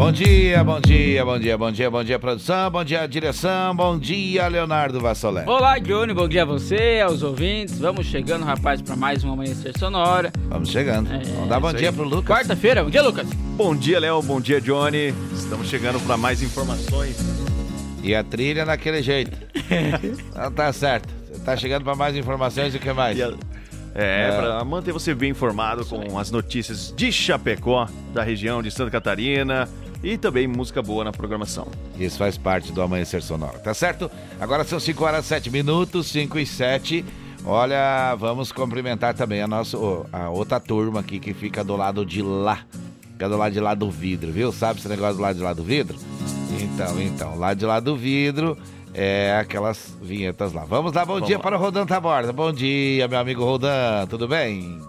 Bom dia, bom dia, bom dia, bom dia, bom dia, produção, bom dia, direção, bom dia, Leonardo Vassolé. Olá, Johnny, bom dia a você, aos ouvintes. Vamos chegando, rapaz, para mais um Amanhecer Sonora. Vamos chegando. É, Vamos dar bom dia pro Lucas. Quarta-feira, bom dia, Lucas. Bom dia, Léo, bom dia, Johnny. Estamos chegando para mais informações. E a trilha naquele jeito. Não tá certo. Você tá chegando para mais informações e o que mais? A... É, é. para manter você bem informado com as notícias de Chapecó, da região de Santa Catarina, e também música boa na programação. Isso faz parte do Amanhecer Sonoro, tá certo? Agora são 5 horas 7 minutos, 5 e 7. Olha, vamos cumprimentar também a nossa a outra turma aqui que fica do lado de lá. Fica do lado de lá do vidro, viu? Sabe esse negócio do lado de lá do vidro? Então, então, lá de lá do vidro é aquelas vinhetas lá. Vamos lá, bom Vamos dia lá. para o Rodan Taborda. Bom dia, meu amigo Rodan, tudo bem?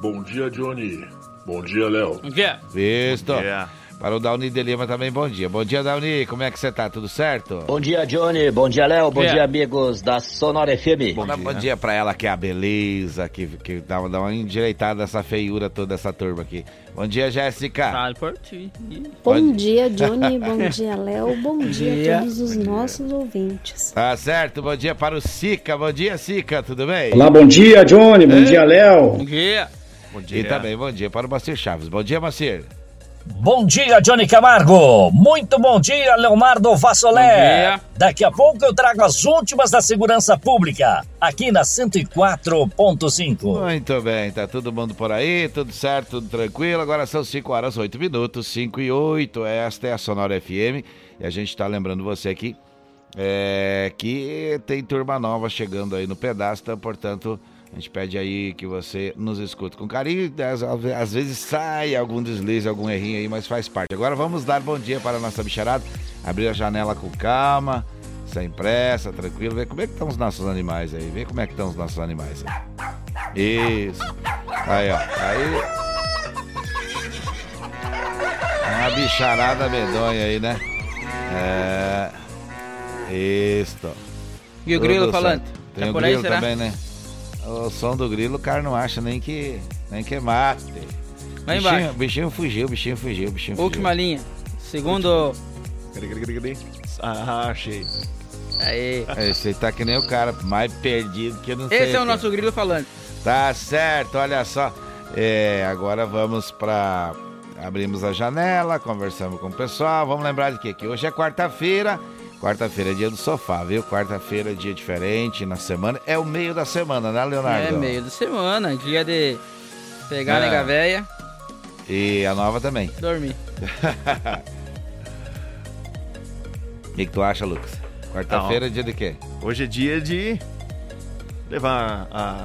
Bom dia, Johnny. Bom dia, Léo. Bom dia. Visto. Bom dia. Para o Dauni de Lima também, bom dia. Bom dia, Dauni, como é que você tá? Tudo certo? Bom dia, Johnny. Bom dia, Léo. Bom dia, amigos da Sonora FM. Bom, dia, bom dia pra ela, que é a beleza, que, que dá, dá uma endireitada nessa feiura toda essa turma aqui. Bom dia, Jéssica. Fale por ti. Bom dia, Johnny. Bom dia, Léo. Bom dia a todos os nossos ouvintes. Tá certo. Bom dia para o Sica. Bom dia, Sica. Tudo bem? Olá, bom dia, Johnny. Bom dia, Léo. Bom dia. Bom dia. E também bom dia para o Macir Chaves. Bom dia, Macir. Bom dia, Johnny Camargo. Muito bom dia, Leonardo Vassolé. Daqui a pouco eu trago as últimas da segurança pública, aqui na 104.5. Muito bem, tá todo mundo por aí, tudo certo, tudo tranquilo. Agora são 5 horas 8 minutos, 5 e 8. Esta é a Sonora FM e a gente tá lembrando você aqui é, que tem turma nova chegando aí no pedaço, então, portanto. A gente pede aí que você nos escute com carinho. Às, vezes sai algum deslize, algum errinho aí, mas faz parte. Agora vamos dar bom dia para a nossa bicharada. Abrir a janela com calma, sem pressa, tranquilo. Ver como é que estão os nossos animais aí. Ver como é que estão os nossos animais aí. Isso. Aí, ó. Aí. Uma bicharada medonha aí, né? É. Isso. E o grilo falando? Tem tá o grilo aí, também, né? O som do grilo, o cara não acha nem que, nem que mate. Vai bichinho, embaixo. bichinho fugiu, bichinho fugiu, bichinho fugiu. Última linha. Segundo. Ah, achei. Aí. Esse tá que nem o cara mais perdido que eu não Esse sei. Esse é o nosso grilo falando. Tá certo, olha só. É, agora vamos pra. Abrimos a janela, conversamos com o pessoal. Vamos lembrar de quê? Que hoje é quarta-feira. Quarta-feira é dia do sofá, viu? Quarta-feira é dia diferente na semana. É o meio da semana, né, Leonardo? É meio da semana, dia de pegar é. a nega véia. E a nova também. Dormir. O que, que, tu acha, Lucas? Quarta-feira é dia de quê? Hoje é dia de levar a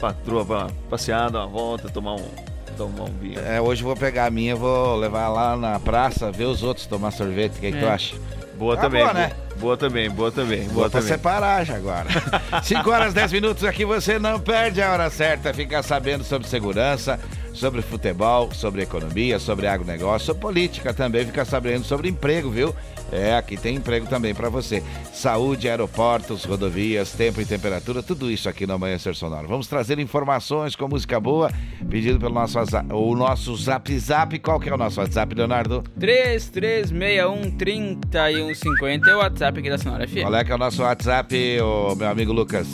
patroa pra passear, dar uma volta, tomar um, tomar um vinho. É, hoje eu vou pegar a minha, vou levar lá na praça, ver os outros tomar sorvete. O que, é. que tu acha? Boa ah, também. Boa, né? Boa também, boa também. Boa, boa também. separar já agora. 5 horas 10 minutos aqui, você não perde a hora certa. Fica sabendo sobre segurança, sobre futebol, sobre economia, sobre agronegócio, sobre política também. Fica sabendo sobre emprego, viu? É, aqui tem emprego também para você. Saúde, aeroportos, rodovias, tempo e temperatura, tudo isso aqui no Amanhecer Sonoro. Vamos trazer informações com música boa, pedido pelo nosso, o nosso Zap Zap. Qual que é o nosso WhatsApp, Leonardo? 3361 é o WhatsApp aqui da Sonora FM. Qual é que é o nosso WhatsApp, o meu amigo Lucas?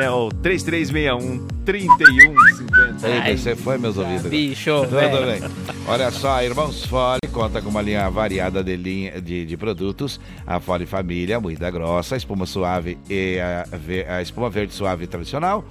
É o 3361 3150. Ei, você foi, meus ouvidos. Bicho, Tudo bem. Olha só, Irmãos Fole conta com uma linha variada de, linha, de, de produtos. A Fole Família, moída grossa, a espuma suave e a, a espuma verde suave tradicional.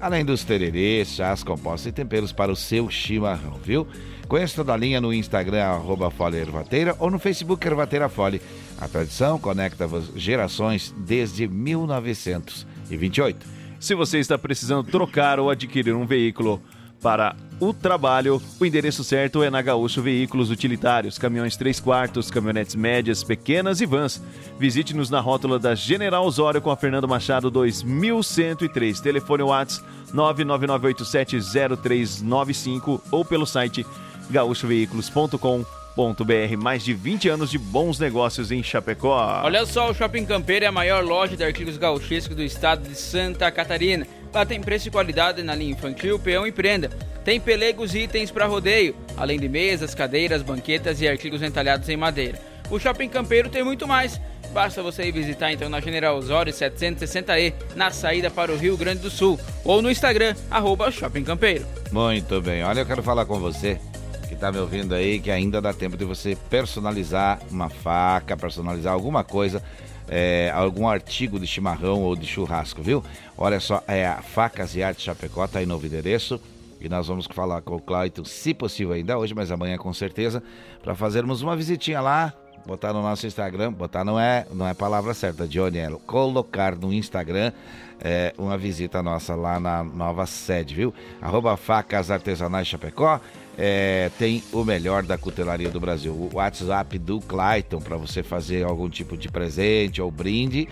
Além dos tererês, chás, compostos e temperos para o seu chimarrão, viu? Conheça toda a linha no Instagram, arroba Fole Ervateira, ou no Facebook Ervateira Fole. A tradição conecta gerações desde 1928. Se você está precisando trocar ou adquirir um veículo para o trabalho. O endereço certo é na Gaúcho Veículos Utilitários, caminhões 3 quartos, caminhonetes médias, pequenas e vans. Visite-nos na rótula da General Osório com a Fernando Machado 2103. Telefone WhatsApp 999870395 ou pelo site gaúchoveículos.com.br. Mais de 20 anos de bons negócios em Chapecó. Olha só, o Shopping Campeiro é a maior loja de artigos gauchescos do estado de Santa Catarina. Lá tem preço e qualidade na linha infantil, peão e prenda. Tem pelegos e itens para rodeio, além de mesas, cadeiras, banquetas e artigos entalhados em madeira. O Shopping Campeiro tem muito mais. Basta você ir visitar então na General Osório 760E, na saída para o Rio Grande do Sul, ou no Instagram, arroba Shopping Campeiro. Muito bem, olha, eu quero falar com você que está me ouvindo aí, que ainda dá tempo de você personalizar uma faca, personalizar alguma coisa, é, algum artigo de chimarrão ou de churrasco, viu? Olha só, é a Facas e Arte Chapecó, tá aí novo endereço. E nós vamos falar com o Clayton, se possível ainda hoje, mas amanhã com certeza, para fazermos uma visitinha lá, botar no nosso Instagram, botar não é, não é palavra certa, Johnny, é colocar no Instagram é, uma visita nossa lá na nova sede, viu? Arroba Facas Artesanais Chapecó, é, tem o melhor da cutelaria do Brasil. O WhatsApp do Clayton para você fazer algum tipo de presente ou brinde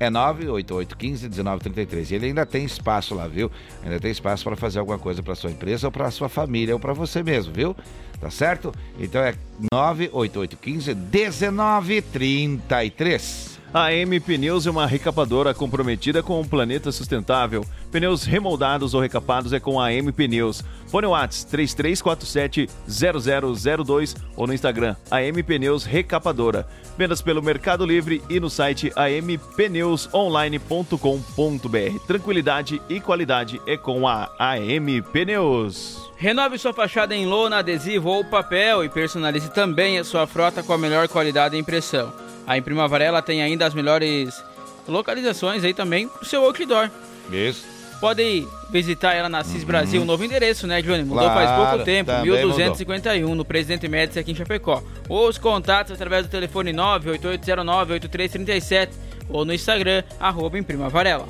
é 988151933. E ele ainda tem espaço lá, viu? Ainda tem espaço para fazer alguma coisa para sua empresa ou para sua família ou para você mesmo, viu? Tá certo? Então é 988151933. A Pneus é uma recapadora comprometida com o planeta sustentável. Pneus remoldados ou recapados é com a M Pneus. Fone Whats 3347-0002 ou no Instagram AM Pneus Recapadora. Vendas pelo Mercado Livre e no site ampneusonline.com.br. Tranquilidade e qualidade é com a AM Pneus. Renove sua fachada em lona, adesivo ou papel e personalize também a sua frota com a melhor qualidade e impressão. A Imprima Varela tem ainda as melhores localizações aí também pro seu outdoor. Isso. Pode visitar ela na CIS Brasil, novo endereço, né, Johnny? Mudou Claro, faz pouco tempo, também 1251, no Presidente Médici aqui em Chapecó. Ou os contatos através do telefone 98809-8337 ou no Instagram, arroba Imprima Varela.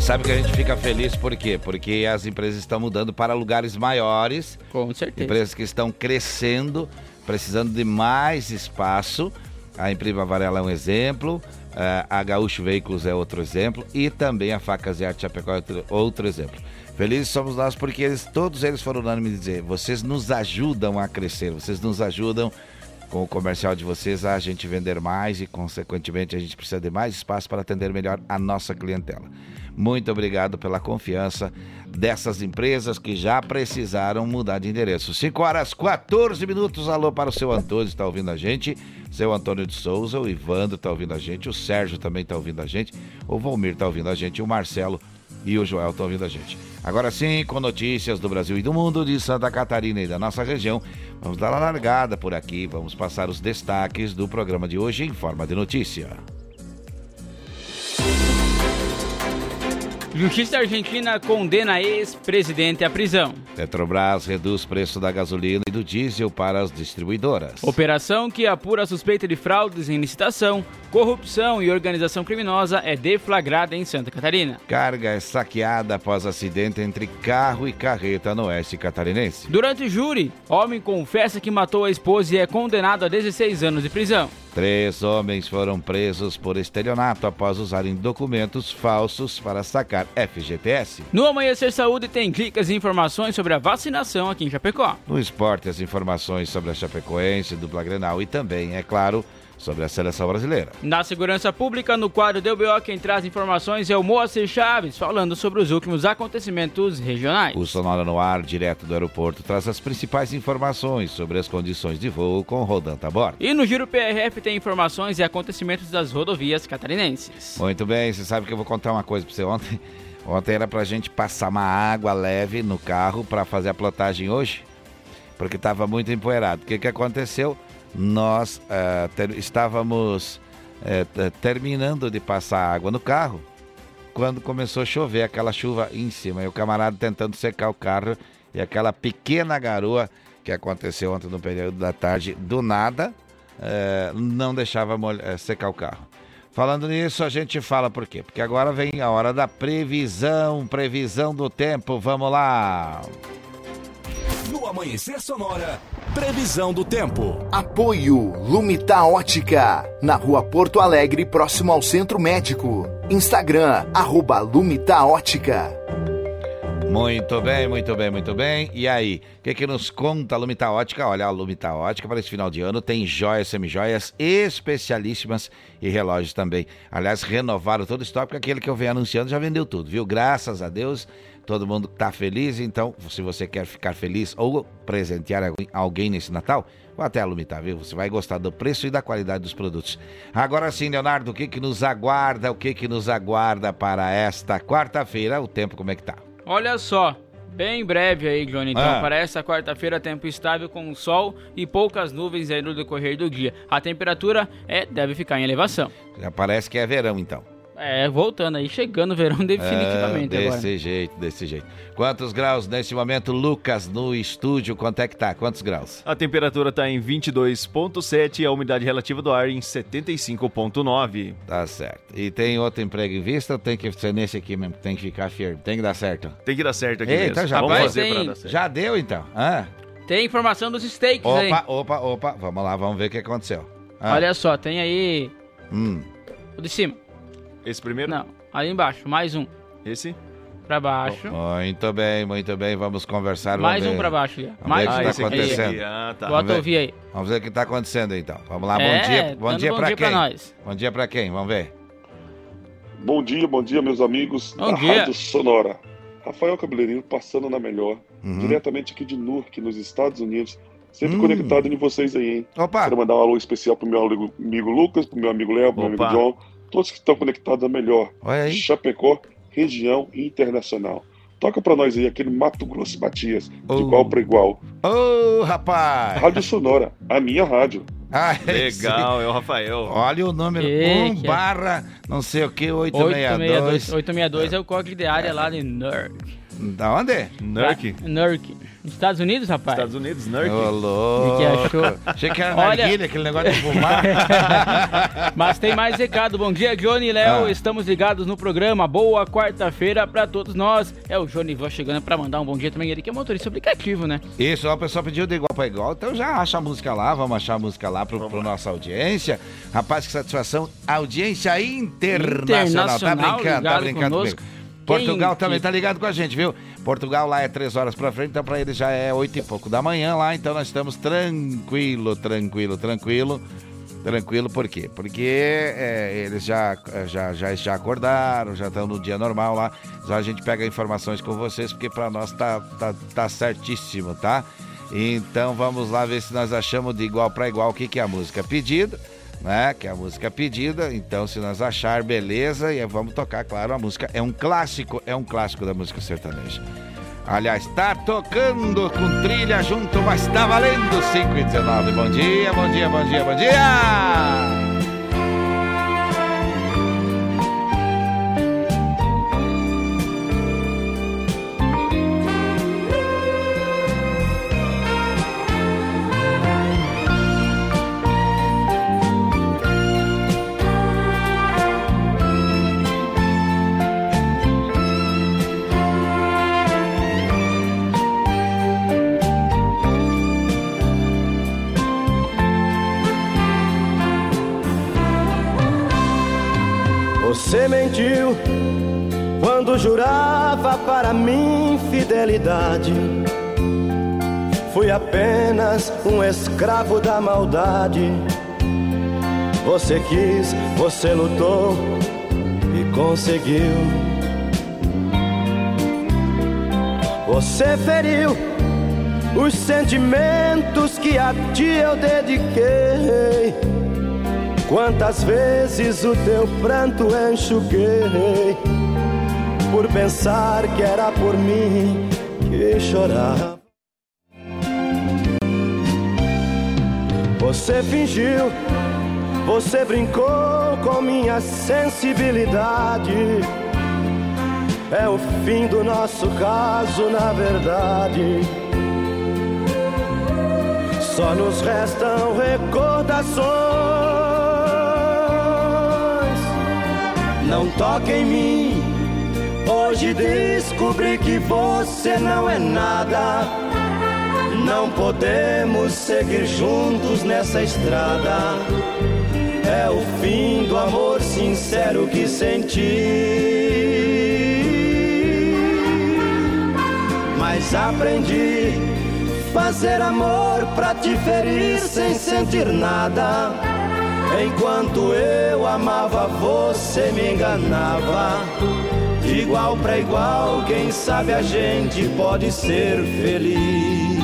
Você sabe que a gente fica feliz por quê? Porque as empresas estão mudando para lugares maiores. Com certeza. Empresas que estão crescendo, precisando de mais espaço. A Imprima Varela é um exemplo, eh, a Gaúcho Veículos é outro exemplo e também a Facas e Arte Chapecó é outro, exemplo. Felizes somos nós porque eles, todos eles foram unânimes dizer, vocês nos ajudam a crescer, vocês nos ajudam com o comercial de vocês a gente vender mais e, consequentemente, a gente precisa de mais espaço para atender melhor a nossa clientela. Muito obrigado pela confiança dessas empresas que já precisaram mudar de endereço. 5 horas 14 minutos. Alô para o seu Antônio, está ouvindo a gente. Seu Antônio de Souza, o Ivandro está ouvindo a gente, o Sérgio também está ouvindo a gente, o Valmir está ouvindo a gente, o Marcelo e o Joel estão ouvindo a gente. Agora sim, com notícias do Brasil e do mundo, de Santa Catarina e da nossa região, vamos dar a largada por aqui, vamos passar os destaques do programa de hoje em forma de notícia. Justiça Argentina condena ex-presidente à prisão. Petrobras reduz preço da gasolina e do diesel para as distribuidoras. Operação que apura suspeita de fraudes em licitação, corrupção e organização criminosa é deflagrada em Santa Catarina. Carga é saqueada após acidente entre carro e carreta no oeste catarinense. Durante júri, homem confessa que matou a esposa e é condenado a 16 anos de prisão. Três homens foram presos por estelionato após usarem documentos falsos para sacar FGTS. No Amanhecer Saúde tem dicas e informações sobre a vacinação aqui em Chapecó. No esporte, as informações sobre a Chapecoense, dupla Grenal e também, é claro, sobre a seleção brasileira. Na segurança pública, no quadro do BO, quem traz informações é o Moacir Chaves, falando sobre os últimos acontecimentos regionais. O Sonora no ar, direto do aeroporto, traz as principais informações sobre as condições de voo com Rodanta a bordo. E no Giro PRF tem informações e acontecimentos das rodovias catarinenses. Muito bem, você sabe que eu vou contar uma coisa pra você ontem. Ontem era pra gente passar uma água leve no carro para fazer a plotagem hoje, porque estava muito empoeirado. O que, que aconteceu? Nós eh, ter- estávamos t- terminando de passar água no carro quando começou a chover, aquela chuva em cima, e o camarada tentando secar o carro e aquela pequena garoa que aconteceu ontem no período da tarde, do nada, eh, não deixava eh, secar o carro. Falando nisso, a gente fala por quê? Porque agora vem a hora da previsão, previsão do tempo. Vamos lá. No Amanhecer Sonora, previsão do tempo. Apoio Lumita Ótica, na rua Porto Alegre, próximo ao Centro Médico. Instagram, arroba Lumita Ótica. Muito bem, muito bem, muito bem. E aí, o que, que nos conta a Lumita Ótica? Olha, a Lumita Ótica para esse final de ano tem joias, semijoias especialíssimas e relógios também. Aliás, renovaram todo o estoque, porque aquele que eu venho anunciando já vendeu tudo, viu? Graças a Deus, todo mundo tá feliz. Então, se você quer ficar feliz ou presentear alguém nesse Natal, vá até a Lumita, viu? Você vai gostar do preço e da qualidade dos produtos. Agora sim, Leonardo, o que, que nos aguarda? O que, que nos aguarda para esta quarta-feira? O tempo, como é que tá? Olha só, bem breve aí, Johnny. Então, ah. para essa quarta-feira, tempo estável com sol e poucas nuvens aí no decorrer do dia. A temperatura é, deve ficar em elevação. Já parece que é verão, então. É, voltando aí, chegando o verão definitivamente é, desse agora. jeito, desse jeito. Quantos graus nesse momento, Lucas, no estúdio? Quanto é que tá? Quantos graus? A temperatura tá em 22.7 e a umidade relativa do ar em 75.9. Tá certo. E tem outro emprego em vista ou tem que ser nesse aqui mesmo? Tem que ficar firme? Tem que dar certo? Tem que dar certo aqui Eita, mesmo. Já, Vamos fazer tem... pra dar certo. já deu então? Ah. Tem informação dos steaks opa, aí. Opa, opa, opa. Vamos lá, vamos ver o que aconteceu. Ah. Olha só, tem aí... Hum. O de cima. Esse primeiro? Não, ali embaixo, mais um. Esse? Pra baixo. Muito bem, muito bem. Vamos conversar. Mais vamos um ver. pra baixo. Vamos mais ver o que um. está acontecendo. Aí. Ah, tá. Bota ouvir aí. Vamos ver o que está acontecendo então. Vamos lá, é, bom dia. Bom dia bom pra dia quem? Pra nós. Bom dia pra quem? Vamos ver. Bom dia, bom dia, meus amigos bom da dia. Rádio Sonora. Rafael Cabeleireiro passando na melhor, Uhum. diretamente aqui de Newark, nos Estados Unidos. Sempre Hum. conectado em vocês aí, hein? Opa! Quero mandar um alô especial pro meu amigo, Lucas, pro meu amigo Léo, pro meu Opa. amigo John, todos que estão conectados na melhor. Olha aí. Chapecó, região e internacional. Toca pra nós aí aquele Mato Grosso Matias, de Oh. igual para igual. Ô, rapaz! Rádio Sonora, a minha rádio. Ah, Legal, é o Rafael. Olha o número Ei, 1 que é. barra não sei o que, 862. 862. 862 é o código de área lá de Newark. Da onde? Nurk. Newark. Nos Estados Unidos, rapaz? Estados Unidos, Nurk. Ô, louco. que achou? Achei que era Olha- narguilha, aquele negócio de fumar. Mas tem mais recado. Bom dia, Johnny e Léo. Ah. Estamos ligados no programa. Boa quarta-feira pra todos nós. É o Johnny Van chegando pra mandar um bom dia também. Ele que é motorista aplicativo, né? Isso, ó, o pessoal pediu de igual para igual, então já acha a música lá, vamos achar a música lá pro, pro nossa audiência. Rapaz, que satisfação, audiência internacional, tá Internacional, brincando, tá brincando conosco. comigo. Portugal Quem também que- tá ligado com a gente, viu? Portugal lá é três horas pra frente, então pra eles já é oito e pouco da manhã lá, então nós estamos tranquilo, tranquilo, tranquilo. Tranquilo, por quê? Porque é, eles já, já, já, já acordaram, já estão no dia normal lá. Só a gente pega informações com vocês, porque pra nós tá, tá, tá certíssimo, tá? Então vamos lá ver se nós achamos de igual para igual o que, que é a música pedida, né? Que é a música pedida. Então, se nós achar, beleza, e vamos tocar, claro, a música. É um clássico, é um clássico da música sertaneja. Aliás, tá tocando com trilha junto, mas tá valendo 5 e 19. Bom dia, bom dia, bom dia, bom dia! Jurava para mim fidelidade. Fui apenas um escravo da maldade. Você quis, você lutou e conseguiu. Você feriu os sentimentos que a ti eu dediquei. Quantas vezes o teu pranto enxuguei por pensar que era por mim que chorava. Você fingiu, você brincou com minha sensibilidade. É o fim do nosso caso, na verdade. Só nos restam recordações não toque em mim. Hoje descobri que você não é nada. Não podemos seguir juntos nessa estrada. É o fim do amor sincero que senti. Mas aprendi fazer amor pra te ferir sem sentir nada. Enquanto eu amava, você me enganava. De igual para igual, quem sabe a gente pode ser feliz.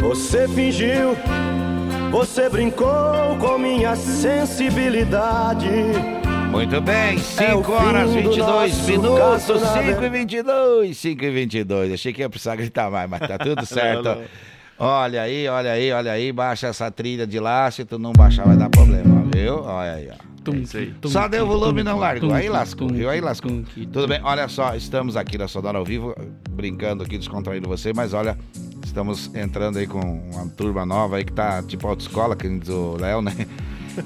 Você fingiu, você brincou com minha sensibilidade. Muito bem, É o 5 horas fim do 22 nosso minutos, caso, na 5 e verdade. 22, 5 e 22. Achei que ia precisar gritar mais, mas tá tudo certo. Não, não. Olha aí, olha aí, olha aí, baixa essa trilha de lá, se tu não baixar vai dar problema, viu? Olha aí, ó. Só deu volume e não largou. Aí lascou, viu? Aí lascou. Tudo bem, olha só, estamos aqui na Sonora ao vivo, brincando aqui, descontraindo você, mas olha, estamos entrando aí com uma turma nova aí que tá tipo autoescola, que diz o Léo, né?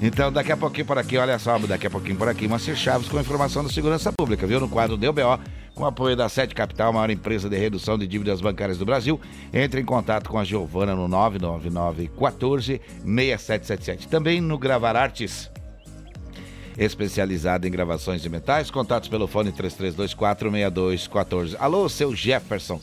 Então, daqui a pouquinho por aqui, olha só, daqui a pouquinho por aqui, Moacir Chaves com informação da segurança pública, viu? No quadro do BO, com apoio da Sete Capital, maior empresa de redução de dívidas bancárias do Brasil. Entre em contato com a Giovana no 999 14 6777. Também no Gravar Artes especializada em gravações de metais. Contatos pelo fone 33246214. Alô, seu Jefferson.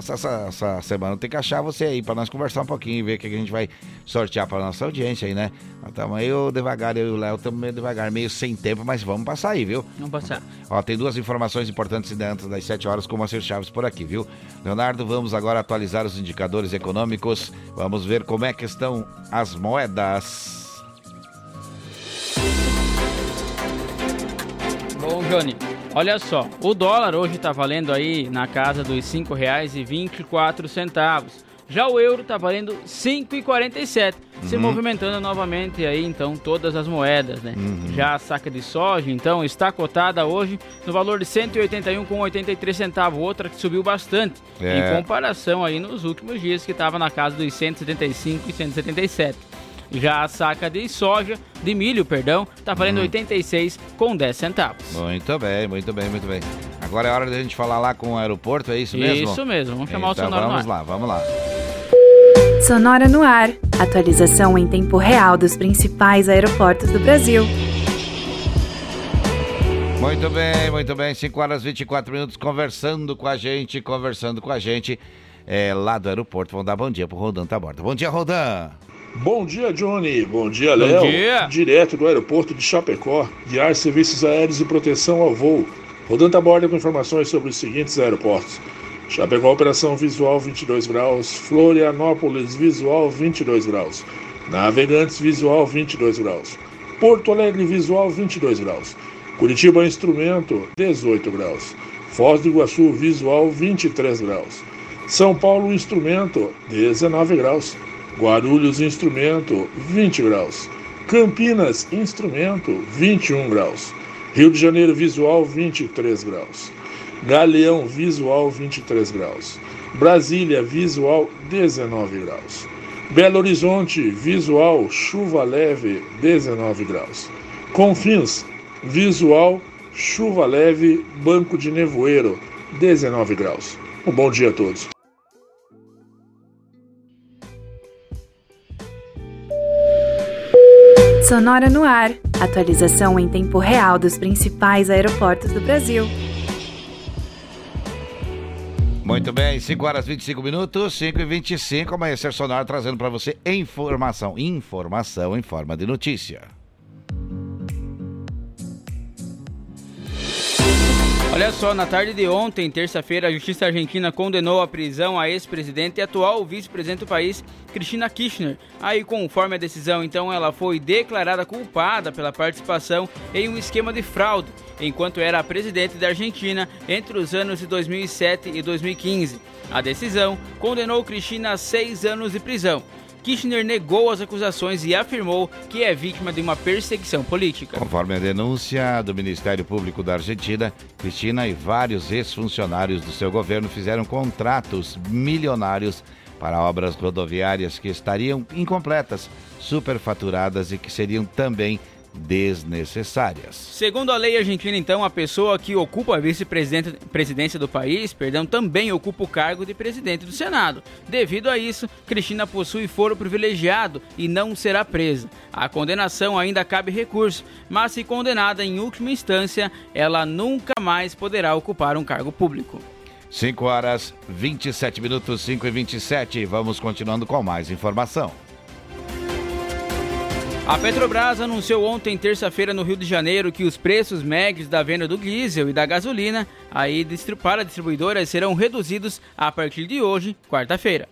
Passar essa, essa semana tem que achar você aí para nós conversar um pouquinho e ver o que a gente vai sortear para nossa audiência aí, né? Nós estamos meio devagar, eu e o Léo estamos meio devagar, meio sem tempo, mas vamos passar aí, viu? Vamos passar. Ó, tem duas informações importantes antes das 7 horas com o Moacir Chaves por aqui, viu? Leonardo, vamos agora atualizar os indicadores econômicos. Vamos ver como é que estão as moedas. Bom, Johnny, olha só, o dólar hoje está valendo aí na casa dos R$ 5,24. Já o euro está valendo R$ 5,47, se Uhum. movimentando novamente aí então todas as moedas, né? Uhum. Já a saca de soja, então, está cotada hoje no valor de R$ 181,83 centavos, outra que subiu bastante É. em comparação aí nos últimos dias que estava na casa dos 175 e 177. Já a saca de soja, de milho, perdão, está valendo Uhum. 86 com 10 centavos. Muito bem, muito bem, muito bem. Agora é hora da gente falar lá com o aeroporto, é isso mesmo? Isso mesmo, vamos chamar o então, Sonora no Vamos ar. lá, vamos lá. Sonora no ar. Atualização em tempo real dos principais aeroportos do Brasil. Muito bem, muito bem. 5 horas e 24 minutos conversando com a gente, conversando com a gente é, lá do aeroporto. Vamos dar bom dia pro Rodan Taborda. Bom dia, Rodan. Bom dia, Johnny. Bom dia, Léo. Direto do aeroporto de Chapecó, guiar serviços aéreos e proteção ao voo. Rodando a borda com informações sobre os seguintes aeroportos. Chapecó, operação visual 22 graus. Florianópolis, visual 22 graus. Navegantes, visual 22 graus. Porto Alegre, visual 22 graus. Curitiba, instrumento 18 graus. Foz do Iguaçu, visual 23 graus. São Paulo, instrumento 19 graus. Guarulhos, instrumento 20 graus. Campinas, instrumento 21 graus. Rio de Janeiro, visual 23 graus. Galeão, visual 23 graus. Brasília, visual 19 graus. Belo Horizonte, visual chuva leve 19 graus. Confins, visual chuva leve banco de nevoeiro 19 graus. Um bom dia a todos. Sonora no ar. Atualização em tempo real dos principais aeroportos do Brasil. Muito bem, 5 horas e 25 minutos, 5 e 25, amanhecer sonoro trazendo para você informação, informação em forma de notícia. Olha só, na tarde de ontem, terça-feira, a Justiça Argentina condenou a prisão a ex-presidente e atual vice-presidente do país, Cristina Kirchner. Aí, conforme a decisão, então, ela foi declarada culpada pela participação em um esquema de fraude, enquanto era presidente da Argentina entre os anos de 2007 e 2015. A decisão condenou Cristina a seis anos de prisão. Kirchner negou as acusações e afirmou que é vítima de uma perseguição política. Conforme a denúncia do Ministério Público da Argentina, Cristina e vários ex-funcionários do seu governo fizeram contratos milionários para obras rodoviárias que estariam incompletas, superfaturadas e que seriam também desnecessárias. Segundo a lei argentina, então, a pessoa que ocupa a vice-presidência do país, perdão, também ocupa o cargo de presidente do Senado. Devido a isso, Cristina possui foro privilegiado e não será presa. A condenação ainda cabe recurso, mas se condenada em última instância, ela nunca mais poderá ocupar um cargo público. 5 horas 27 minutos, 5 e 27. Vamos continuando com mais informação. A Petrobras anunciou ontem, terça-feira, no Rio de Janeiro, que os preços médios da venda do diesel e da gasolina aí para distribuidoras serão reduzidos a partir de hoje, quarta-feira.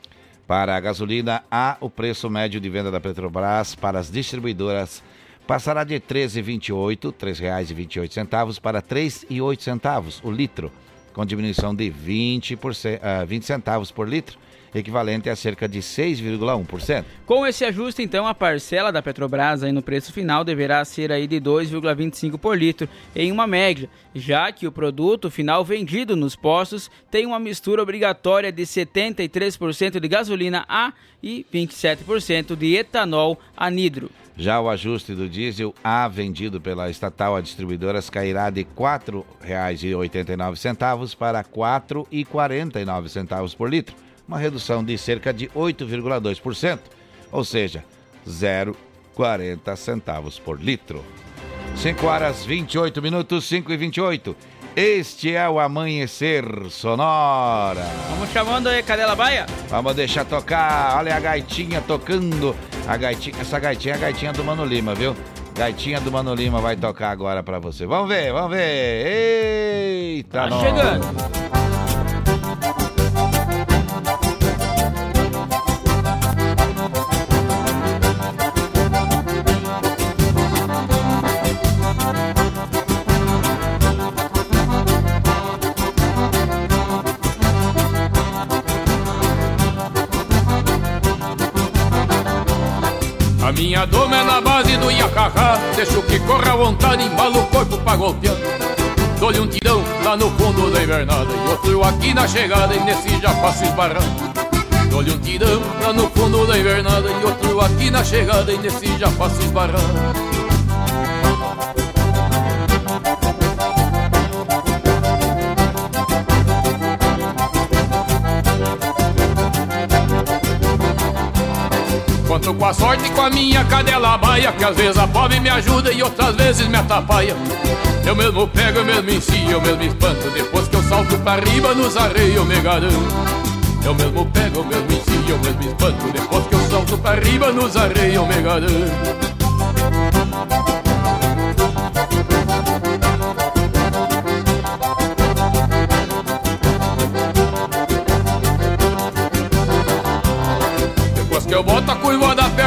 Para a gasolina, a o preço médio de venda da Petrobras para as distribuidoras passará de R$ 13,28, R$ 3,28 para R$ 3,08 o litro, com diminuição de 20, por, uh, 20 centavos por litro equivalente a cerca de 6,1%. Com esse ajuste, então, a parcela da Petrobras aí no preço final deverá ser aí de 2,25 por litro em uma média, já que o produto final vendido nos postos tem uma mistura obrigatória de 73% de gasolina A e 27% de etanol anidro. Já o ajuste do diesel A vendido pela estatal a distribuidoras cairá de R$ 4,89 para R$ 4,49 por litro uma redução de cerca de 8,2%, ou seja, 0,40 centavos por litro. 5 horas 28 minutos, 5 e 28. Este é o Amanhecer Sonora. Vamos chamando aí, Cadela Baia? Vamos deixar tocar. Olha a gaitinha tocando. A gaitinha, essa gaitinha é a gaitinha do Mano Lima, viu? Gaitinha do Mano Lima vai tocar agora para você. Vamos ver, vamos ver. Eita, tá chegando. Minha doma é na base do Iacacá Deixo que corra à vontade, embalo o corpo pra golpear Dou-lhe um tirão lá no fundo da invernada E outro aqui na chegada e nesse já passo esbarrando. Dou-lhe um tirão lá no fundo da invernada E outro aqui na chegada e nesse já passo esbarrando Conto com a sorte e com a minha cadela baia Que às vezes a pobre me ajuda e outras vezes me atrapalha. Eu mesmo pego, eu mesmo ensino, eu mesmo espanto Depois que eu salto pra riba nos arreios eu me garanto. Eu mesmo pego, eu mesmo ensino, eu mesmo espanto Depois que eu salto pra riba nos arreios eu me garanto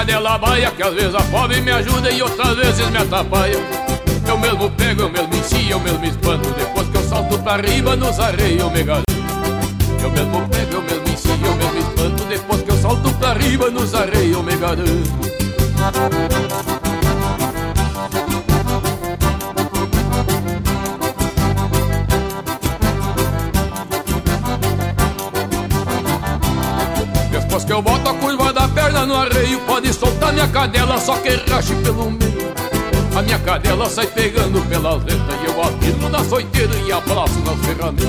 cadela baia Que às vezes a pobre me ajuda e outras vezes me atrapalha Eu mesmo pego, eu mesmo ensino, eu mesmo espanto. Depois que eu salto pra riba nos arreios eu me Eu mesmo pego, eu mesmo ensino, eu mesmo espanto. Depois que eu salto pra riba nos arreios eu me garanto que eu boto a curva da perna no arreio Pode soltar minha cadela, só que rache pelo meio. A minha cadela sai pegando pelas letras E eu afirmo na soiteira e abraço nas ferramentas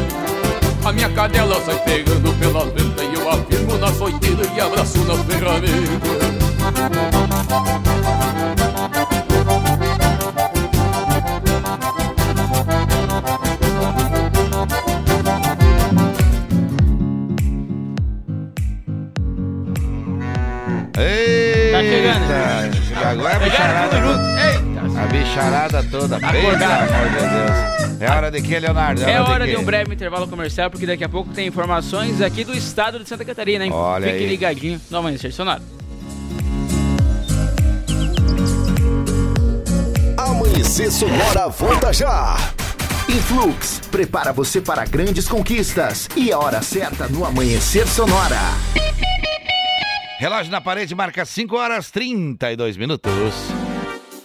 A minha cadela sai pegando pelas letras E eu afirmo na soiteira e abraço nas ferramentas toda. A bicharada toda. Tá Pelo amor de Deus. É hora de quê, Leonardo? É hora de quê? um breve intervalo comercial, porque daqui a pouco tem informações aqui do estado de Santa Catarina, hein? Olha Fique aí. ligadinho no Amanhecer Sonoro. Amanhecer Sonora volta já. Influx prepara você para grandes conquistas e a hora certa no Amanhecer Sonora. Relógio na parede marca 5 horas 32 minutos.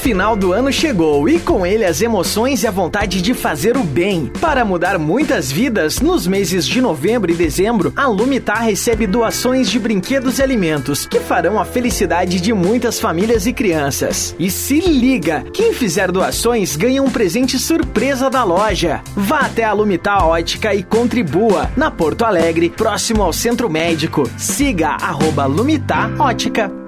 Final do ano chegou e com ele as emoções e a vontade de fazer o bem. Para mudar muitas vidas, nos meses de novembro e dezembro, a Lumitar recebe doações de brinquedos e alimentos que farão a felicidade de muitas famílias e crianças. E se liga, quem fizer doações ganha um presente surpresa da loja. Vá até a Lumitar Ótica e contribua na Porto Alegre, próximo ao Centro Médico. Siga arroba Lumitar Ótica.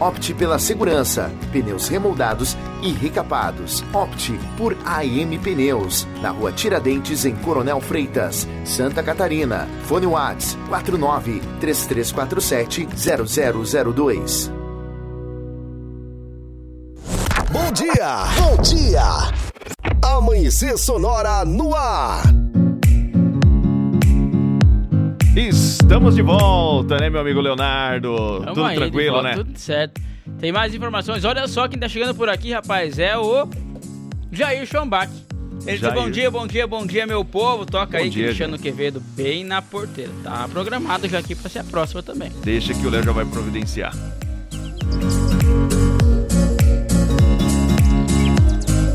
Opte pela segurança, pneus remoldados e recapados. Opte por AM Pneus, na rua Tiradentes, em Coronel Freitas, Santa Catarina. Fone Whats 49 3347 0002. Bom dia, bom dia. Amanhecer Sonora no ar. Estamos de volta, né, meu amigo Leonardo? Tamo Tudo aí, tranquilo, né? Tudo certo. Tem mais informações. Olha só quem tá chegando por aqui, rapaz. É o Jair Schombach. Ele Jair. diz bom dia, bom dia, bom dia, meu povo. Toca Bom aí, dia, Cristiano Quevedo, bem na porteira. Tá programado já aqui pra ser a próxima também. Deixa que o Léo já vai providenciar.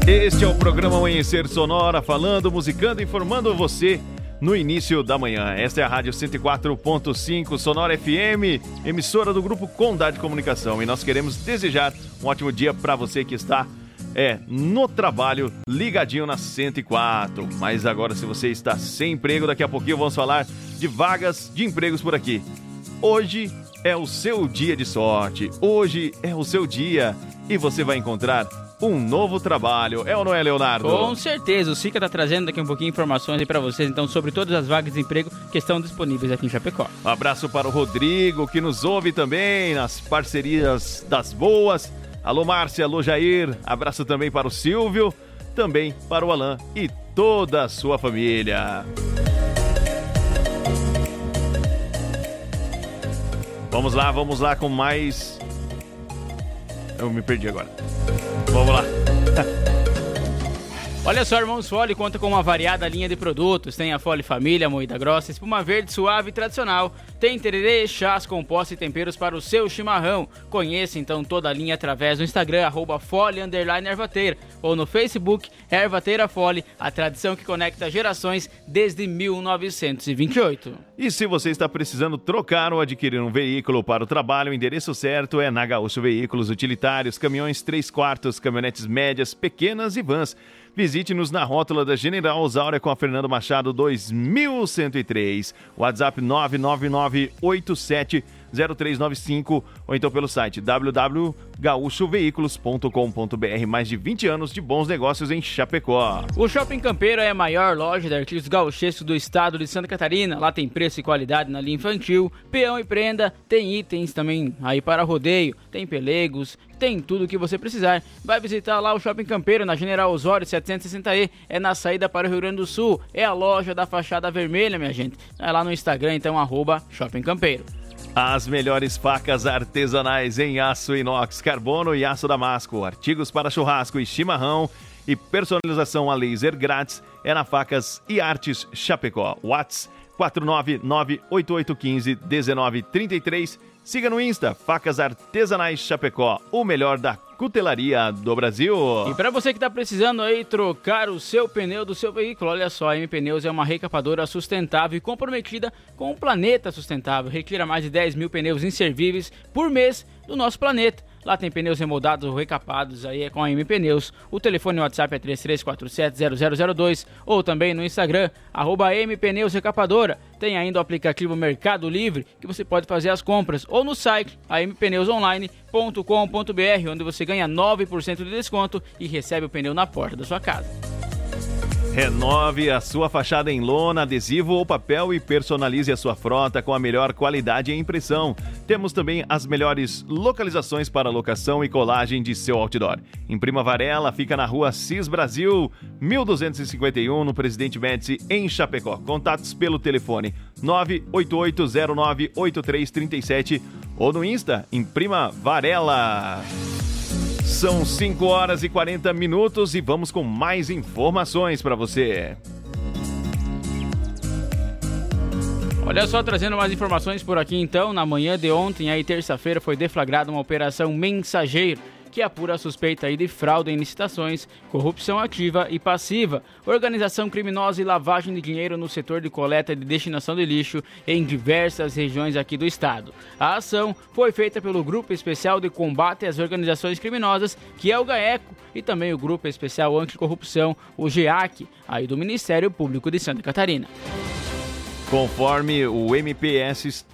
Este é o programa Amanhecer Sonora, falando, musicando, informando você no início da manhã. Esta é a Rádio 104.5 Sonora FM, emissora do grupo Condade Comunicação. E nós queremos desejar um ótimo dia para você que está é no trabalho, ligadinho na 104. Mas agora, se você está sem emprego, daqui a pouquinho vamos falar de vagas de empregos por aqui. Hoje é o seu dia de sorte. Hoje é o seu dia e você vai encontrar um novo trabalho. É ou não é, Leonardo? Com certeza, o Sica tá trazendo daqui um pouquinho informações aí pra vocês, então, sobre todas as vagas de emprego que estão disponíveis aqui em Chapecó. Um abraço para o Rodrigo, que nos ouve também nas parcerias das boas. Alô, Márcia, alô, Jair. Abraço também para o Silvio, também para o Alan e toda a sua família. Vamos lá, vamos lá com mais. Eu me perdi agora. Vamos lá. Olha só, Irmãos Fole conta com uma variada linha de produtos. Tem a Fole Família, moída grossa, espuma verde suave e tradicional. Tem tererê, chás, compostos e temperos para o seu chimarrão. Conheça então toda a linha através do Instagram, arroba Fole Ervateira, ou no Facebook, Ervateira Fole, a tradição que conecta gerações desde 1928. E se você está precisando trocar ou adquirir um veículo para o trabalho, o endereço certo é na Gaúcho Veículos Utilitários, caminhões 3 quartos, caminhonetes médias, pequenas e vans. Visite-nos na rótula da General Osória com a Fernando Machado 2103. WhatsApp 99987 0395 ou então pelo site www.gaúchoveículos.com.br. Mais de 20 anos de bons negócios em Chapecó. O Shopping Campeiro é a maior loja de artigos gauchescos do estado de Santa Catarina. Lá tem preço e qualidade na linha infantil, peão e prenda, tem itens também aí para rodeio, tem pelegos, tem tudo o que você precisar. Vai visitar lá o Shopping Campeiro na General Osório 760E, é na saída para o Rio Grande do Sul, é a loja da fachada vermelha, minha gente. É lá no Instagram, então, arroba Shopping Campeiro. As melhores facas artesanais em aço inox, carbono e aço damasco, artigos para churrasco e chimarrão e personalização a laser grátis é na Facas e Artes Chapecó. Whats 49988151933. Siga no Insta Facas Artesanais Chapecó, o melhor da cutelaria do Brasil. E para você que está precisando aí trocar o seu pneu do seu veículo, olha só, a M Pneus é uma recapadora sustentável e comprometida com o planeta sustentável. Retira mais de 10 mil pneus inservíveis por mês do nosso planeta. Lá tem pneus remoldados ou recapados, aí é com a M Pneus. O telefone WhatsApp é 33470002 ou também no Instagram, arroba M Pneus Recapadora. Tem ainda o aplicativo Mercado Livre, que você pode fazer as compras, ou no site ampneusonline.com.br, onde você ganha 9% de desconto e recebe o pneu na porta da sua casa. Renove a sua fachada em lona, adesivo ou papel e personalize a sua frota com a melhor qualidade em impressão. Temos também as melhores localizações para locação e colagem de seu outdoor. Em Prima Varela, fica na rua Cis Brasil, 1251, no Presidente Médici, em Chapecó. Contatos pelo telefone 988098337 ou no Insta, em Prima Varela. São 5 horas e 40 minutos e vamos com mais informações para você. Olha só, trazendo mais informações por aqui então. Na manhã de ontem, aí terça-feira, foi deflagrada uma operação mensageiro que apura a suspeita aí de fraude em licitações, corrupção ativa e passiva, organização criminosa e lavagem de dinheiro no setor de coleta e de destinação de lixo em diversas regiões aqui do estado. A ação foi feita pelo Grupo Especial de Combate às Organizações Criminosas, que é o GAECO, e também o Grupo Especial Anticorrupção, o GEAC, aí do Ministério Público de Santa Catarina. Conforme o MPS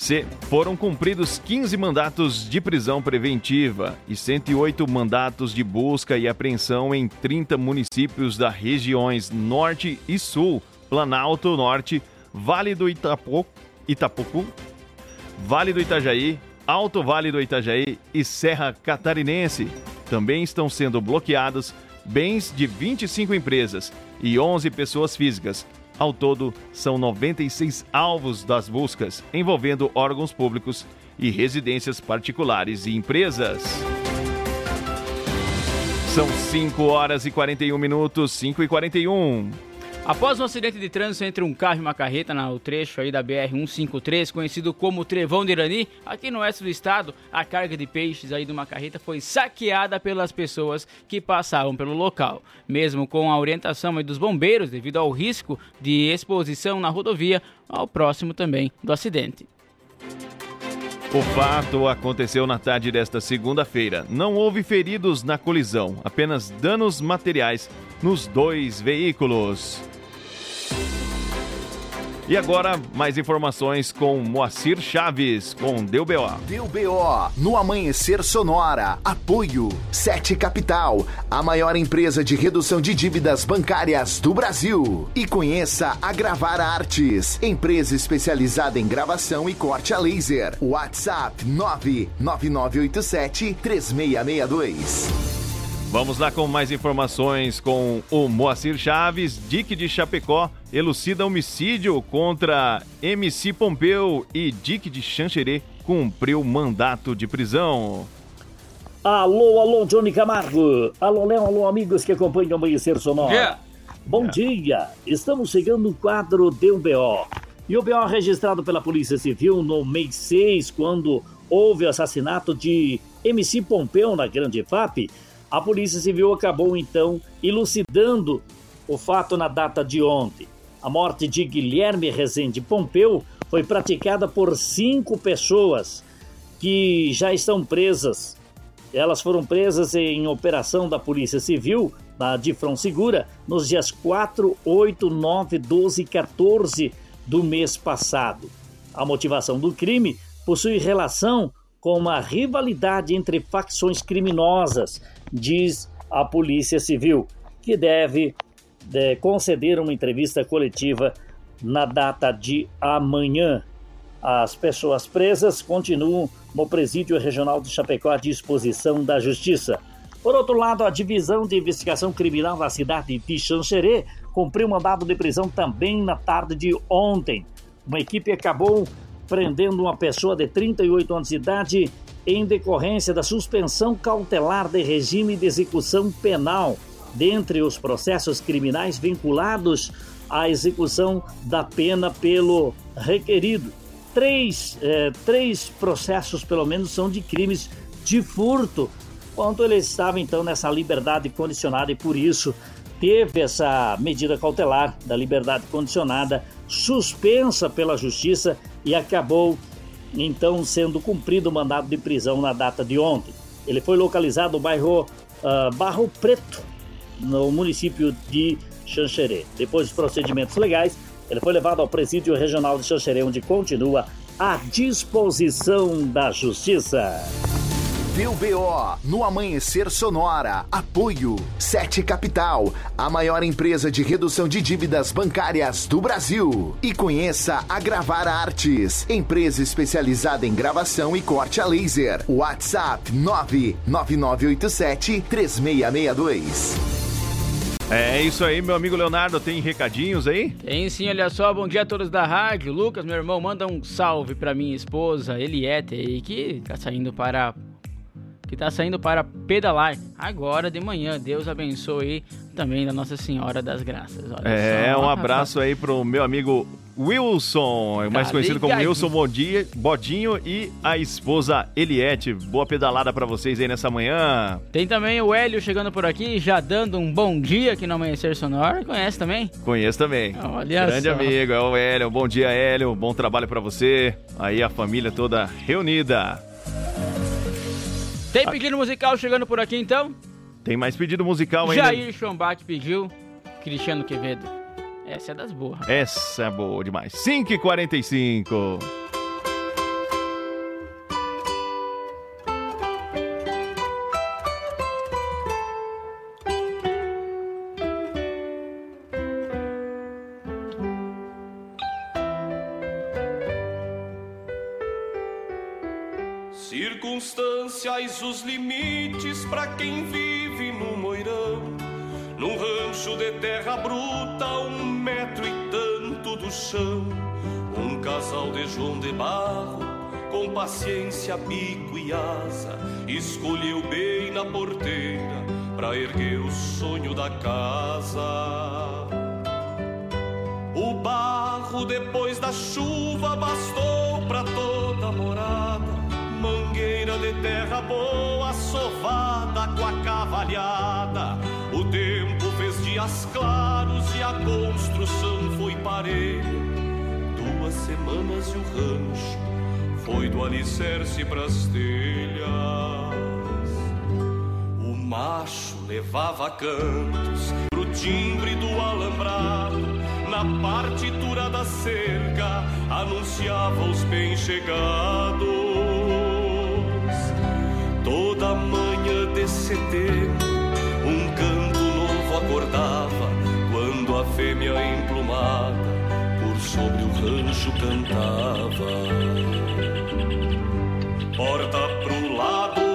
Se foram cumpridos 15 mandatos de prisão preventiva e 108 mandatos de busca e apreensão em 30 municípios das regiões Norte e Sul, Planalto Norte, Vale do Itapu, Itapucu, Vale do Itajaí, Alto Vale do Itajaí e Serra Catarinense. Também estão sendo bloqueados bens de 25 empresas e 11 pessoas físicas, ao todo, são 96 alvos das buscas, envolvendo órgãos públicos e residências particulares e empresas. São 5 horas e 41 minutos, 5 e 41. Após um acidente de trânsito entre um carro e uma carreta no trecho aí da BR-153, conhecido como Trevão de Irani, aqui no oeste do estado, a carga de peixes aí de uma carreta foi saqueada pelas pessoas que passavam pelo local. Mesmo com a orientação dos bombeiros, devido ao risco de exposição na rodovia, ao próximo também do acidente. O fato aconteceu na tarde desta segunda-feira. Não houve feridos na colisão, apenas danos materiais nos dois veículos. E agora, mais informações com Moacir Chaves, com Deu BO. Deu BO, no Amanhecer Sonora. Apoio, Sete Capital, a maior empresa de redução de dívidas bancárias do Brasil. E conheça a Gravar Artes, empresa especializada em gravação e corte a laser. WhatsApp 99987 3662. Vamos lá com mais informações com o Moacir Chaves, Dick de Chapecó, elucida homicídio contra MC Pompeu e Dick de Xanxerê cumpriu mandato de prisão. Alô, alô, Johnny Camargo. Alô, Léo, alô, amigos que acompanham o Amanhecer Sonora. Yeah. Bom dia. Estamos chegando no quadro Deu BO. E o BO registrado pela Polícia Civil no mês 6, quando houve o assassinato de MC Pompeu na Grande FAP, a Polícia Civil acabou então elucidando o fato na data de ontem. A morte de Guilherme Rezende Pompeu foi praticada por cinco pessoas que já estão presas. Elas foram presas em operação da Polícia Civil na Difron Segura nos dias 4, 8, 9, 12 e 14 do mês passado. A motivação do crime possui relação com uma rivalidade entre facções criminosas, diz a Polícia Civil, que deve de, conceder uma entrevista coletiva na data de amanhã. As pessoas presas continuam no Presídio Regional de Chapecó à disposição da Justiça. Por outro lado, a Divisão de Investigação Criminal da cidade de Xanxerê cumpriu mandado de prisão também na tarde de ontem. Uma equipe acabou prendendo uma pessoa de 38 anos de idade em decorrência da suspensão cautelar de regime de execução penal, dentre os processos criminais vinculados à execução da pena pelo requerido. Três, eh, três processos, pelo menos, são de crimes de furto, quando ele estava então nessa liberdade condicionada e por isso teve essa medida cautelar da liberdade condicionada suspensa pela justiça e acabou então sendo cumprido o mandado de prisão na data de ontem. Ele foi localizado no bairro uh, Barro Preto, no município de Xanxerê. Depois dos procedimentos legais, ele foi levado ao presídio regional de Xanxerê, onde continua à disposição da justiça. Deu BO no Amanhecer Sonora. Apoio Sete Capital, a maior empresa de redução de dívidas bancárias do Brasil. E conheça a Gravar Artes, empresa especializada em gravação e corte a laser. WhatsApp 99987 3662. É isso aí, meu amigo Leonardo. Tem recadinhos aí? Tem sim, olha só. Bom dia a todos da rádio. Lucas, meu irmão, manda um salve pra minha esposa, Eliette, aí, que tá saindo para que está saindo para pedalar agora de manhã. Deus abençoe também da Nossa Senhora das Graças. Olha é, só. um abraço aí pro meu amigo Wilson, mais tá conhecido como Wilson Bodinho, Bodinho e a esposa Eliette. Boa pedalada para vocês aí nessa manhã. Tem também o Hélio chegando por aqui, já dando um bom dia aqui no Amanhecer Sonora. Conhece também? Conheço também. Olha Grande só. amigo, é o Hélio. Bom dia, Hélio. Bom trabalho para você. Aí a família toda reunida. Tem pedido musical chegando por aqui então? Tem mais pedido musical ainda? Jair Schombach pediu, Cristiano Quevedo. Essa é das boas. Essa é boa demais. 5h45. Circunstâncias, os limites para quem vive no moirão. Num rancho de terra bruta, um metro e tanto do chão. Um casal de João de Barro, com paciência, bico e asa, escolheu bem na porteira pra erguer o sonho da casa. O barro depois da chuva bastou pra toda morada. Mangueira de terra boa, sovada com a cavalhada. O tempo fez dias claros e a construção foi parelha. Duas semanas e o rancho foi do alicerce pras telhas. O macho levava cantos pro timbre do alambrado. Na partitura da cerca anunciava os bem-chegados. Toda manhã de setembro, um canto novo acordava quando a fêmea emplumada por sobre o rancho cantava. Porta pro lado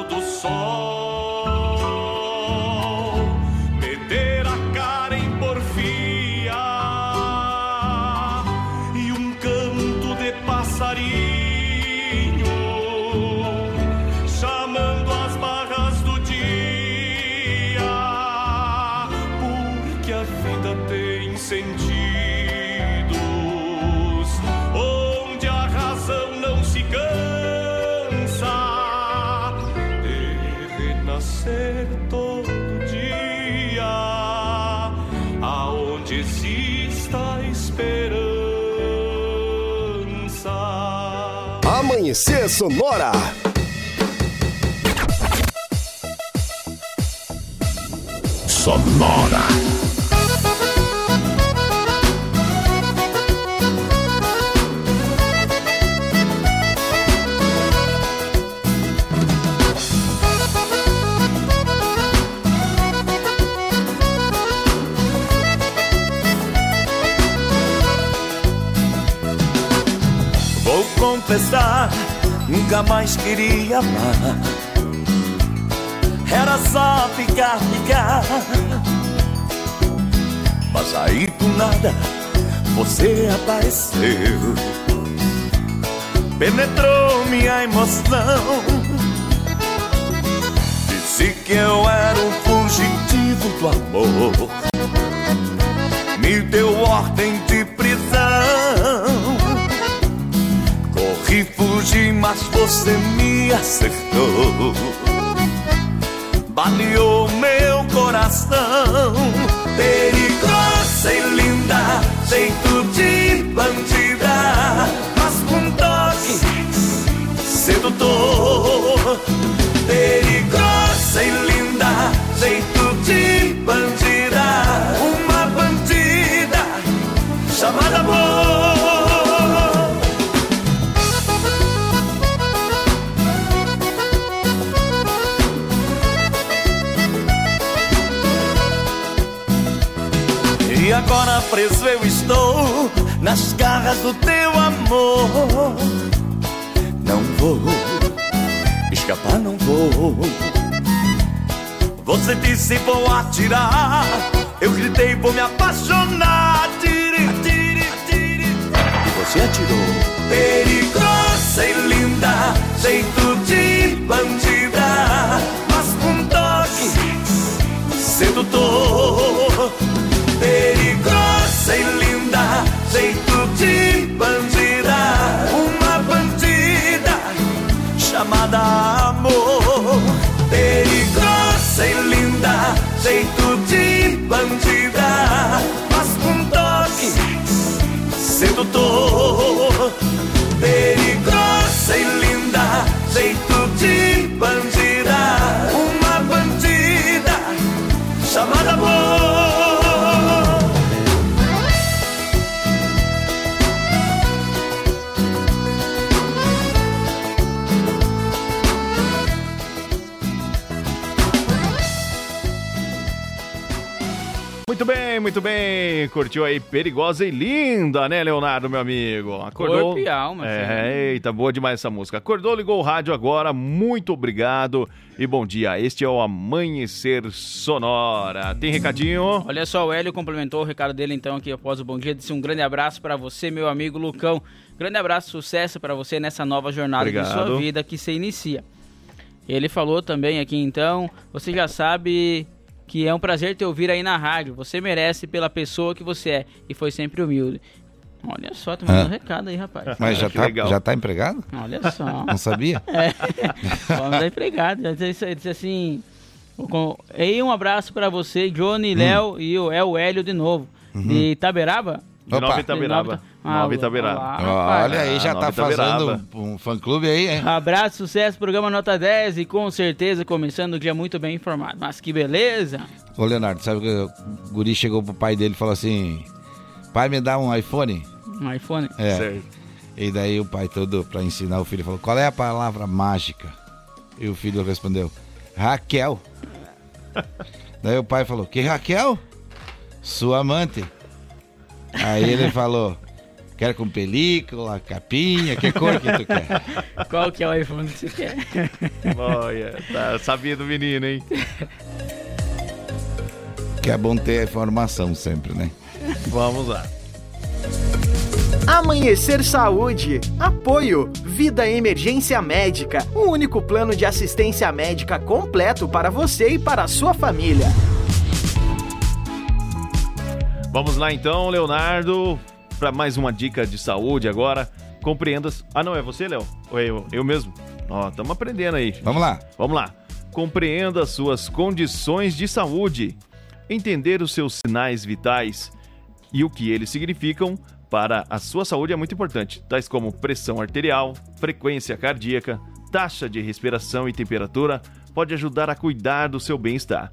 Amanhecer Sonora. Sonora. Vou confessar, nunca mais queria amar. Era só ficar, ficar. Mas aí do nada você apareceu. Penetrou minha emoção. Disse que eu era um fugitivo do amor. Me deu ordem de prisão. Corri, mas você me acertou. Baleou meu coração. Perigosa e linda, jeito de bandida, mas com toque sedutor. Perigosa e linda, jeito Preso eu estou nas garras do teu amor. Não vou escapar, não vou. Você disse vou atirar, eu gritei vou me apaixonar. E você atirou. Perigosa e linda, jeito de bandida, mas com toque sedutor. Jeito de bandida, uma bandida chamada amor. Perigosa e linda, jeito de bandida, mas com toque sedutor. Muito bem. Curtiu aí Perigosa e Linda, né, Leonardo, meu amigo? Acordou. Corpo e alma, É, eita, boa demais essa música. Acordou, ligou o rádio agora. Muito obrigado e bom dia. Este é o Amanhecer Sonora. Tem recadinho? Olha só, o Hélio complementou o recado dele então aqui após o bom dia. Disse um grande abraço para você, meu amigo Lucão. Grande abraço, sucesso para você nessa nova jornada de Obrigado. sua vida que se inicia. Ele falou também aqui então, você já sabe que é um prazer te ouvir aí na rádio. Você merece pela pessoa que você é e foi sempre humilde. Olha só, tá mandando Ah. recado aí, rapaz. Mas já tá, legal. já tá empregado? Olha só. Não sabia? É. Vamos dar empregado. Ele disse- assim. com- E um abraço pra você, Johnny, Hum. Léo e o, é o Hélio de novo. Uhum. De Itaberaba? De Nova Itaberaba. Nova Itaberaba. olá. Olha aí, já Nova tá fazendo Itaberaba. um, um fã-clube aí, hein? Abraço, sucesso, programa Nota 10 e com certeza começando o dia muito bem informado. Mas que beleza! Ô, Leonardo, sabe que o guri chegou pro pai dele e falou assim: Pai, me dá um iPhone? Um iPhone. É. E daí o pai todo, pra ensinar o filho, falou: Qual é a palavra mágica? E o filho respondeu: Raquel. daí o pai falou: Que Raquel? Sua amante. Aí ele falou: Quer com película, capinha, que cor que tu quer? Qual que é o iPhone que você quer? Olha, tá sabia do menino, hein? Que é bom ter informação sempre, né? Vamos lá. Amanhecer Saúde. Apoio. Vida Emergência Médica. O único plano de assistência médica completo para você e para a sua família. Vamos lá então, Leonardo, para mais uma dica de saúde agora. Compreenda. Ah, não, é você, Léo? Ou é eu? Eu mesmo? Ó, estamos aprendendo aí. Vamos lá. Vamos lá. Compreenda as suas condições de saúde. Entender os seus sinais vitais e o que eles significam para a sua saúde é muito importante, tais como pressão arterial, frequência cardíaca, taxa de respiração e temperatura, pode ajudar a cuidar do seu bem-estar.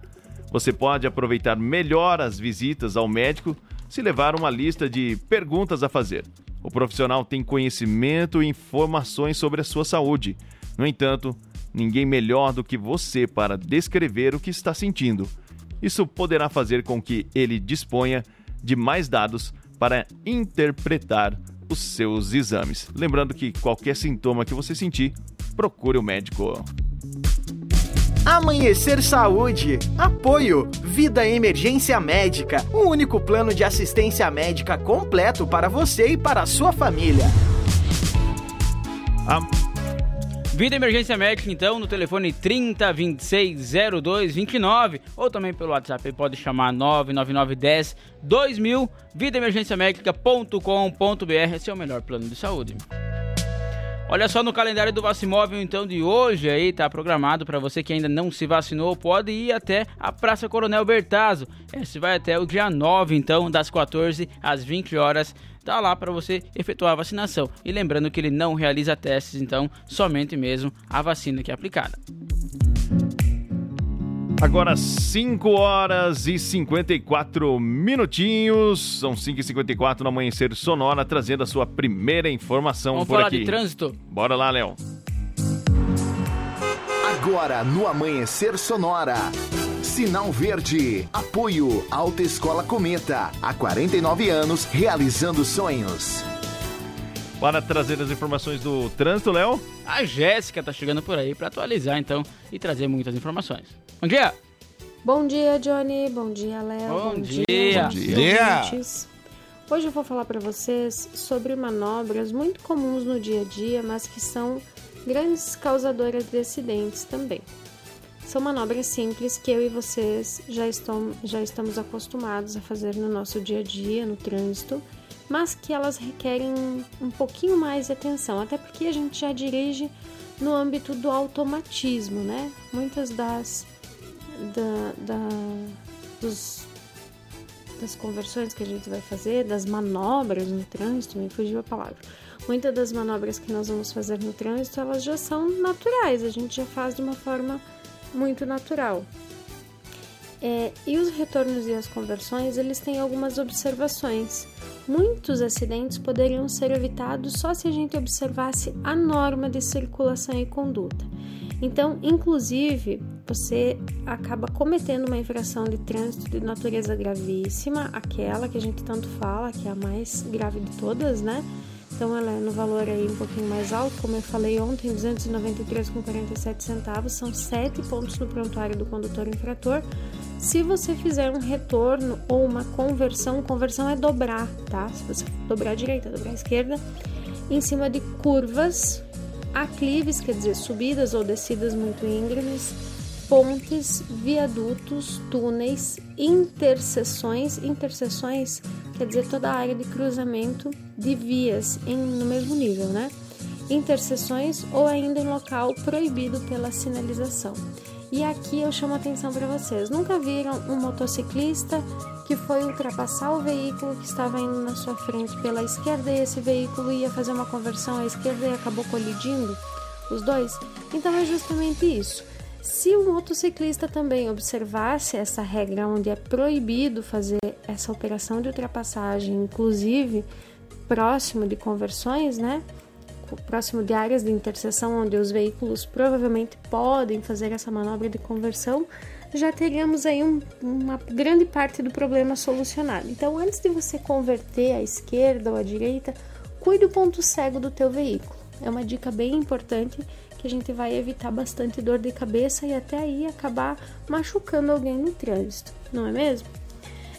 Você pode aproveitar melhor as visitas ao médico se levar uma lista de perguntas a fazer. O profissional tem conhecimento e informações sobre a sua saúde. No entanto, ninguém melhor do que você para descrever o que está sentindo. Isso poderá fazer com que ele disponha de mais dados para interpretar os seus exames. Lembrando que qualquer sintoma que você sentir, procure o médico. Amanhecer Saúde. Apoio. Vida Emergência Médica. O único plano de assistência médica completo para você e para a sua família. Vida Emergência Médica, então, no telefone 30 26 02 29 ou também pelo WhatsApp, pode chamar 99910 2000 vidaemergenciamedica.com.br, esse é o melhor plano de saúde. Olha só no calendário do Vacimóvel então de hoje aí tá programado para você que ainda não se vacinou, pode ir até a Praça Coronel Bertazzo. Esse vai até o dia 9 então, das 14 às 20 horas. Tá lá para você efetuar a vacinação. E lembrando que ele não realiza testes, então somente mesmo a vacina que é aplicada. Agora 5 horas e 54 minutinhos. São 5 e 54 no Amanhecer Sonora, trazendo a sua primeira informação Vamos por falar aqui. de trânsito? Bora lá, Léo. Agora no Amanhecer Sonora. Sinal Verde. Apoio Alta Escola Cometa. Há 49 anos realizando sonhos. Para trazer as informações do trânsito, Léo. A Jéssica tá chegando por aí para atualizar então e trazer muitas informações. Bom dia! Bom dia, Johnny. Bom dia, Léo. Bom dia. dia. Bom dia. Hoje eu vou falar para vocês sobre manobras muito comuns no dia a dia, mas que são grandes causadoras de acidentes também. São manobras simples que eu e vocês já, estão, já estamos acostumados a fazer no nosso dia a dia, no trânsito, mas que elas requerem um pouquinho mais de atenção, até porque a gente já dirige no âmbito do automatismo, né? Muitas das da, da- dos, das conversões que a gente vai fazer, das manobras no trânsito, me fugiu a palavra. Muitas das manobras que nós vamos fazer no trânsito, elas já são naturais, a gente já faz de uma forma muito natural. É, e os retornos e as conversões, eles têm algumas observações. Muitos acidentes poderiam ser evitados só se a gente observasse a norma de circulação e conduta. Então, inclusive, você acaba cometendo uma infração de trânsito de natureza gravíssima, aquela que a gente tanto fala, que é a mais grave de todas, né? Então ela é no valor aí um pouquinho mais alto, como eu falei ontem, 293,47 centavos, são 7 pontos no prontuário do condutor infrator. Se você fizer um retorno ou uma conversão, conversão é dobrar, tá? Se você dobrar à direita, dobrar à esquerda, em cima de curvas, aclives, quer dizer, subidas ou descidas muito íngremes, pontes, viadutos, túneis, interseções, interseções quer dizer toda a área de cruzamento de vias em, no mesmo nível, né? Interseções ou ainda em local proibido pela sinalização. E aqui eu chamo a atenção para vocês: nunca viram um motociclista que foi ultrapassar o veículo que estava indo na sua frente pela esquerda e esse veículo ia fazer uma conversão à esquerda e acabou colidindo os dois? Então é justamente isso. Se o motociclista também observasse essa regra onde é proibido fazer essa operação de ultrapassagem, inclusive próximo de conversões, né? Próximo de áreas de interseção onde os veículos provavelmente podem fazer essa manobra de conversão, já teríamos aí um, uma grande parte do problema solucionado. Então, antes de você converter à esquerda ou à direita, cuide do ponto cego do teu veículo. É uma dica bem importante que a gente vai evitar bastante dor de cabeça e até aí acabar machucando alguém no trânsito, não é mesmo?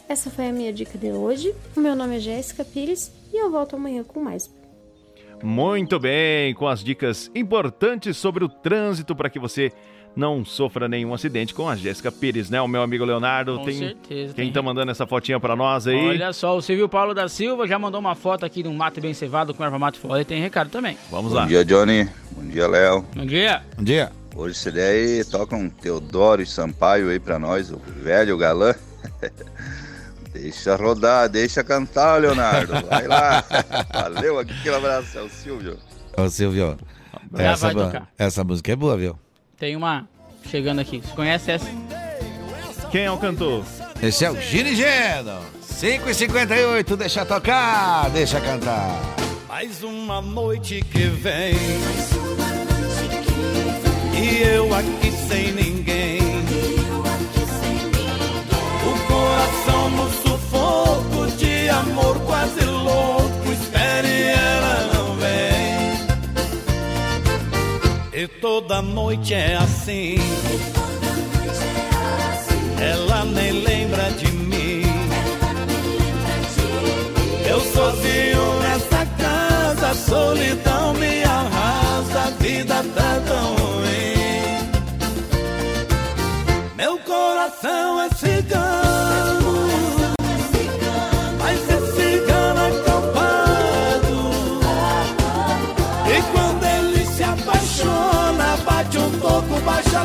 Essa foi a minha dica de hoje. O meu nome é Jéssica Pires e eu volto amanhã com mais. Muito bem, com as dicas importantes sobre o trânsito para que você não sofra nenhum acidente com a Jéssica Pires, né? O meu amigo Leonardo. Com tem... certeza, Quem tem. tá mandando essa fotinha para nós aí? Olha só, o Silvio Paulo da Silva já mandou uma foto aqui de um mato bem cevado com erva mate fora e tem recado também. Vamos Bom dia, Johnny. Bom dia, Léo. Bom dia. Bom dia. Hoje se der aí, toca um Teodoro e Sampaio aí pra nós, o velho galã. deixa rodar, deixa cantar, Leonardo. Vai lá. Valeu, aquele abraço, é o Silvio. Ô, Silvio, Já essa, vai mu- tocar. essa música é boa, viu? Tem uma chegando aqui. Você conhece essa? Quem é o cantor? Esse é o Gini Geno. 5h58, deixa tocar, deixa cantar. Mais uma noite que vem. E eu aqui sem ninguém. Coração no sufoco de amor quase louco. Espere, ela não vem. E toda noite é assim. Ela nem lembra de mim. Eu sozinho nessa casa, solidão me arrasa, a vida tá tão ruim. Meu coração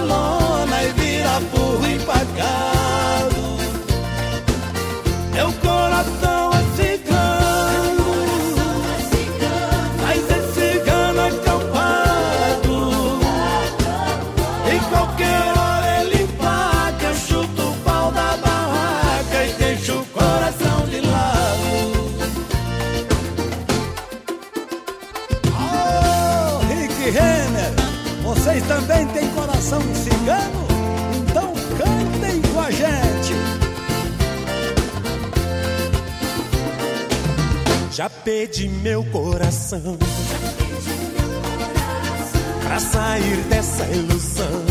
pouco, Pedi meu coração pra sair dessa ilusão.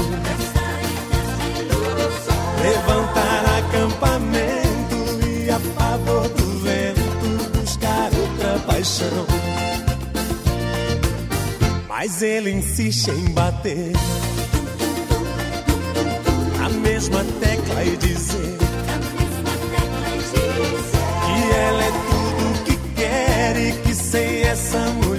Levantar acampamento e a favor do vento buscar outra paixão. Mas ele insiste em bater a mesma tecla e dizer que ela é essa mulher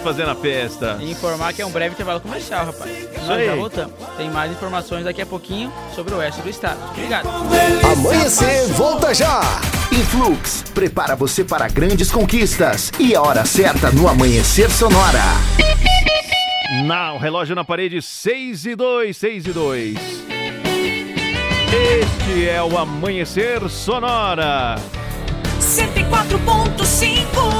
fazendo a festa. Informar que é um breve intervalo comercial, rapaz. Nós aí. já voltamos. Tem mais informações daqui a pouquinho sobre o oeste do estado. Obrigado. Amanhecer, volta já! Influx, prepara você para grandes conquistas. E a hora certa no Amanhecer Sonora. Na, o relógio na parede, 6 e 2, 6 e 2. Este é o Amanhecer Sonora. 104.5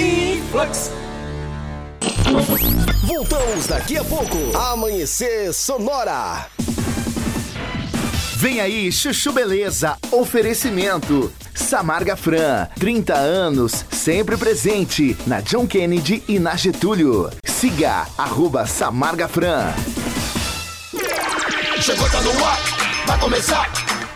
Influx. Voltamos daqui a pouco. Amanhecer Sonora. Vem aí, Chuchu Beleza. Oferecimento. Samarga Fran, 30 anos, sempre presente na John Kennedy e na Getúlio. Siga, arroba Samarga Fran. Chegou, tá no ar, vai começar.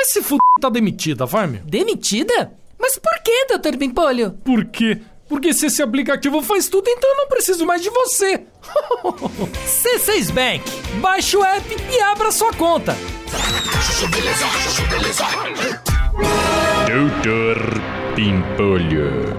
Mas se f... tá demitida, vai, meu. Demitida? Mas por que, Dr. Bimpolho? Por quê? Porque se esse aplicativo faz tudo, então eu não preciso mais de você. C6 Bank. Baixe o app e abra sua conta. Doutor Pimpolho.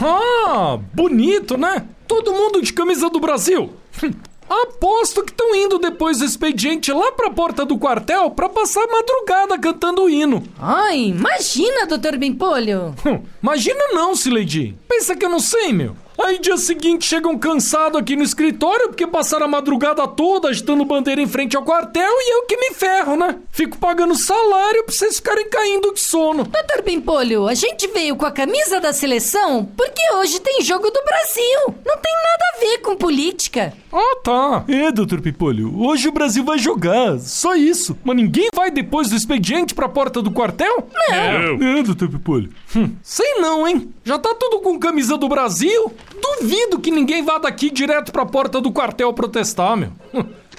Ah, bonito, né? Todo mundo de camisa do Brasil. Aposto que estão indo depois do expediente lá pra porta do quartel pra passar a madrugada cantando o hino. Ai, imagina, Dr. Bimpolho. Hum, imagina não, Sileidi. Pensa que eu não sei, meu. Aí dia seguinte chegam cansados aqui no escritório porque passaram a madrugada toda agitando bandeira em frente ao quartel e eu que me ferro, né? Fico pagando salário pra vocês ficarem caindo de sono. Doutor Pimpolho, a gente veio com a camisa da seleção porque hoje tem jogo do Brasil. Não tem nada a ver com política. Ah, tá. É, doutor Pimpolho, hoje o Brasil vai jogar. Só isso. Mas ninguém vai depois do expediente pra porta do quartel? Não. É, doutor Pimpolho. Hum, sei não, hein? Já tá tudo com camisa do Brasil? Duvido que ninguém vá daqui direto pra porta do quartel protestar, meu.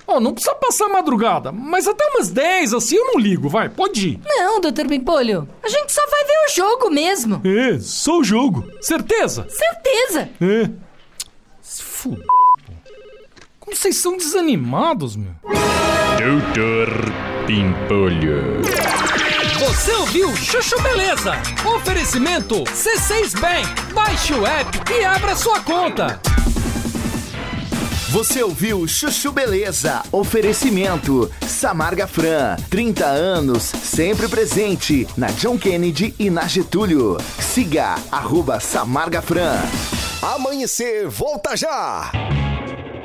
Ó, não precisa passar madrugada, mas até umas 10 assim eu não ligo, vai, pode ir. Não, doutor Pimpolho, a gente só vai ver o jogo mesmo. É, só o jogo. Certeza? Certeza. É. Se fuder. Como vocês são desanimados, meu. Doutor Pimpolho. Você ouviu Chuchu Beleza? Oferecimento C6 Bank. Baixe o app e abra sua conta. Você ouviu Chuchu Beleza? Oferecimento Samarga Fran, 30 anos, sempre presente na John Kennedy e na Getúlio. Siga arroba Samarga Fran. Amanhecer, volta já!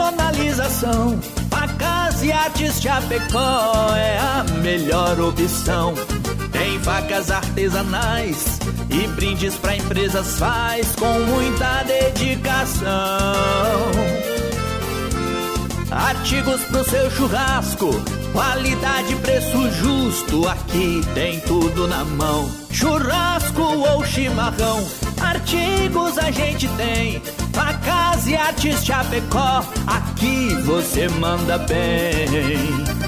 personalização, a Casa e Artes Chapecó é a melhor opção. Tem facas artesanais e brindes pra empresas faz com muita dedicação. Artigos pro seu churrasco, qualidade, preço justo, aqui tem tudo na mão. Churrasco ou chimarrão, artigos a gente tem. Facas e artes Chapecó, aqui você manda bem.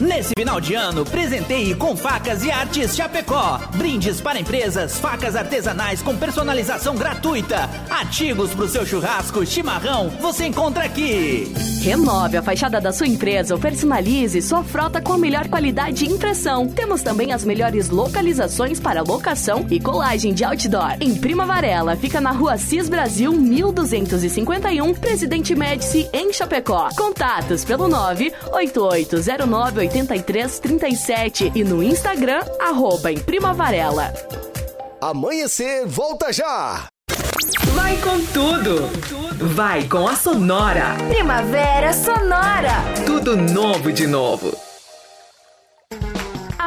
Nesse final de ano, presenteie com facas e artes Chapecó. Brindes para empresas, facas artesanais com personalização gratuita. Artigos para o seu churrasco, chimarrão, você encontra aqui. Renove a fachada da sua empresa ou personalize sua frota com a melhor qualidade de impressão. Temos também as melhores localizações para locação e colagem de outdoor. Em Prima Varela, fica na rua Cis Brasil 1251, Presidente Médici, em Chapecó. Contatos pelo 98809 8337 e no Instagram, arroba em Primavarela. Amanhecer, volta já! Vai com tudo! Vai com a Sonora! Primavera Sonora! Tudo novo de novo!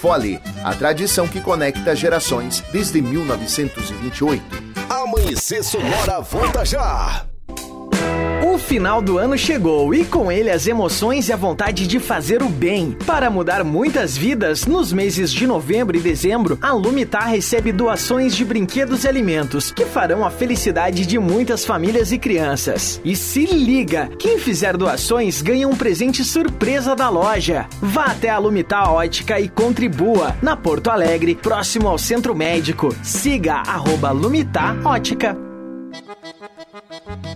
Fole, a tradição que conecta gerações desde 1928. Amanhecer Sonora volta já! Final do ano chegou e com ele as emoções e a vontade de fazer o bem. Para mudar muitas vidas, nos meses de novembro e dezembro, a Lumitar recebe doações de brinquedos e alimentos que farão a felicidade de muitas famílias e crianças. E se liga, quem fizer doações ganha um presente surpresa da loja. Vá até a Lumitar Ótica e contribua na Porto Alegre, próximo ao Centro Médico. Siga arroba Lumitar Ótica.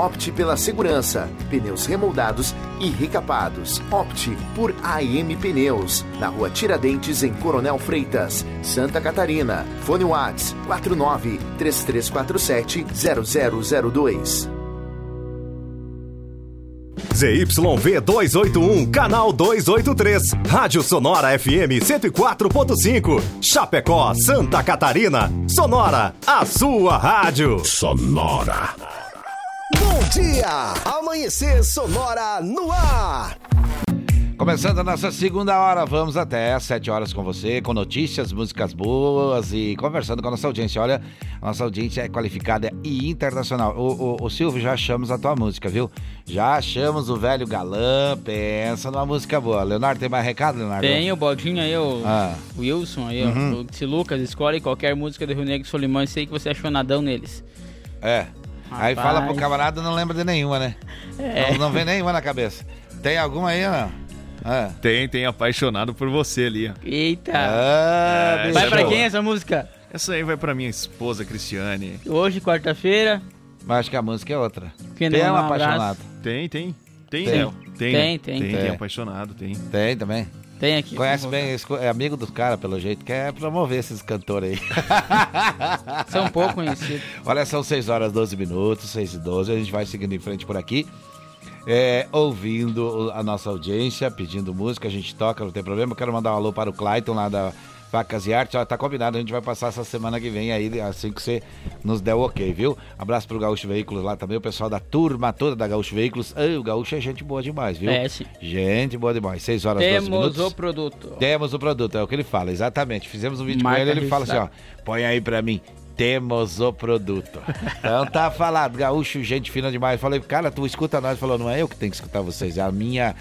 Opte pela segurança, pneus remoldados e recapados. Opte por AM Pneus, na rua Tiradentes, em Coronel Freitas, Santa Catarina. Fone Whats 49 3347 0002. ZYV 281, canal 283. Rádio Sonora FM 104.5. Chapecó, Santa Catarina. Sonora, a sua rádio. Sonora. Bom dia! Amanhecer Sonora no ar! Começando a nossa segunda hora, vamos até às 7 horas com você, com notícias, músicas boas e conversando com a nossa audiência. Olha, a nossa audiência é qualificada e internacional. O, o, o Silvio, já achamos a tua música, viu? Já achamos o velho galã, pensa numa música boa. Leonardo, tem mais recado, Leonardo? Tem o Baldinho aí, o Ah. Wilson aí, Uhum. ó. O Se Lucas, escolhe qualquer música do Rio Negro e Solimões, sei que você achou nadão neles. É. Aí Rapaz. fala pro camarada não lembra de nenhuma, né? É. Não, não vem nenhuma na cabeça. Tem alguma aí não? Ah. Tem, tem apaixonado por você ali. ó. Eita. Ah, É, vai pra é boa. quem essa música? Essa aí vai pra minha esposa, Cristiane. Hoje, quarta-feira. Mas acho que a música é outra. Quem tem não um apaixonado. Tem, tem. Tem, Tem. Tem, Tem, tem. Tem, tem É. apaixonado, tem. Tem também. Tem aqui. Conhece bem, é amigo dos caras, pelo jeito, quer promover esses cantores aí. São pouco conhecidos. Olha, são 6 horas 12 minutos, 6 e 12, a gente vai seguindo em frente por aqui. é, ouvindo a nossa audiência, pedindo música, a gente toca, não tem problema. Eu quero mandar um alô para o Clayton lá da Facas e Arte. Ó, tá combinado, a gente vai passar essa semana que vem aí, assim que você nos der o ok, viu? Abraço pro Gaúcho Veículos lá também, o pessoal da turma toda da Gaúcho Veículos. Ei, o Gaúcho é gente boa demais, viu? É, sim. Gente boa demais. 6 horas 12 Temos minutos. o produto. Temos o produto, é o que ele fala, exatamente. Fizemos um vídeo Marca com ele, ele fala assim, ó, põe aí pra mim, temos o produto. Então tá falado, gaúcho, gente fina demais. Falei, cara, tu escuta nós, falou, não é eu que tenho que escutar vocês, é a minha,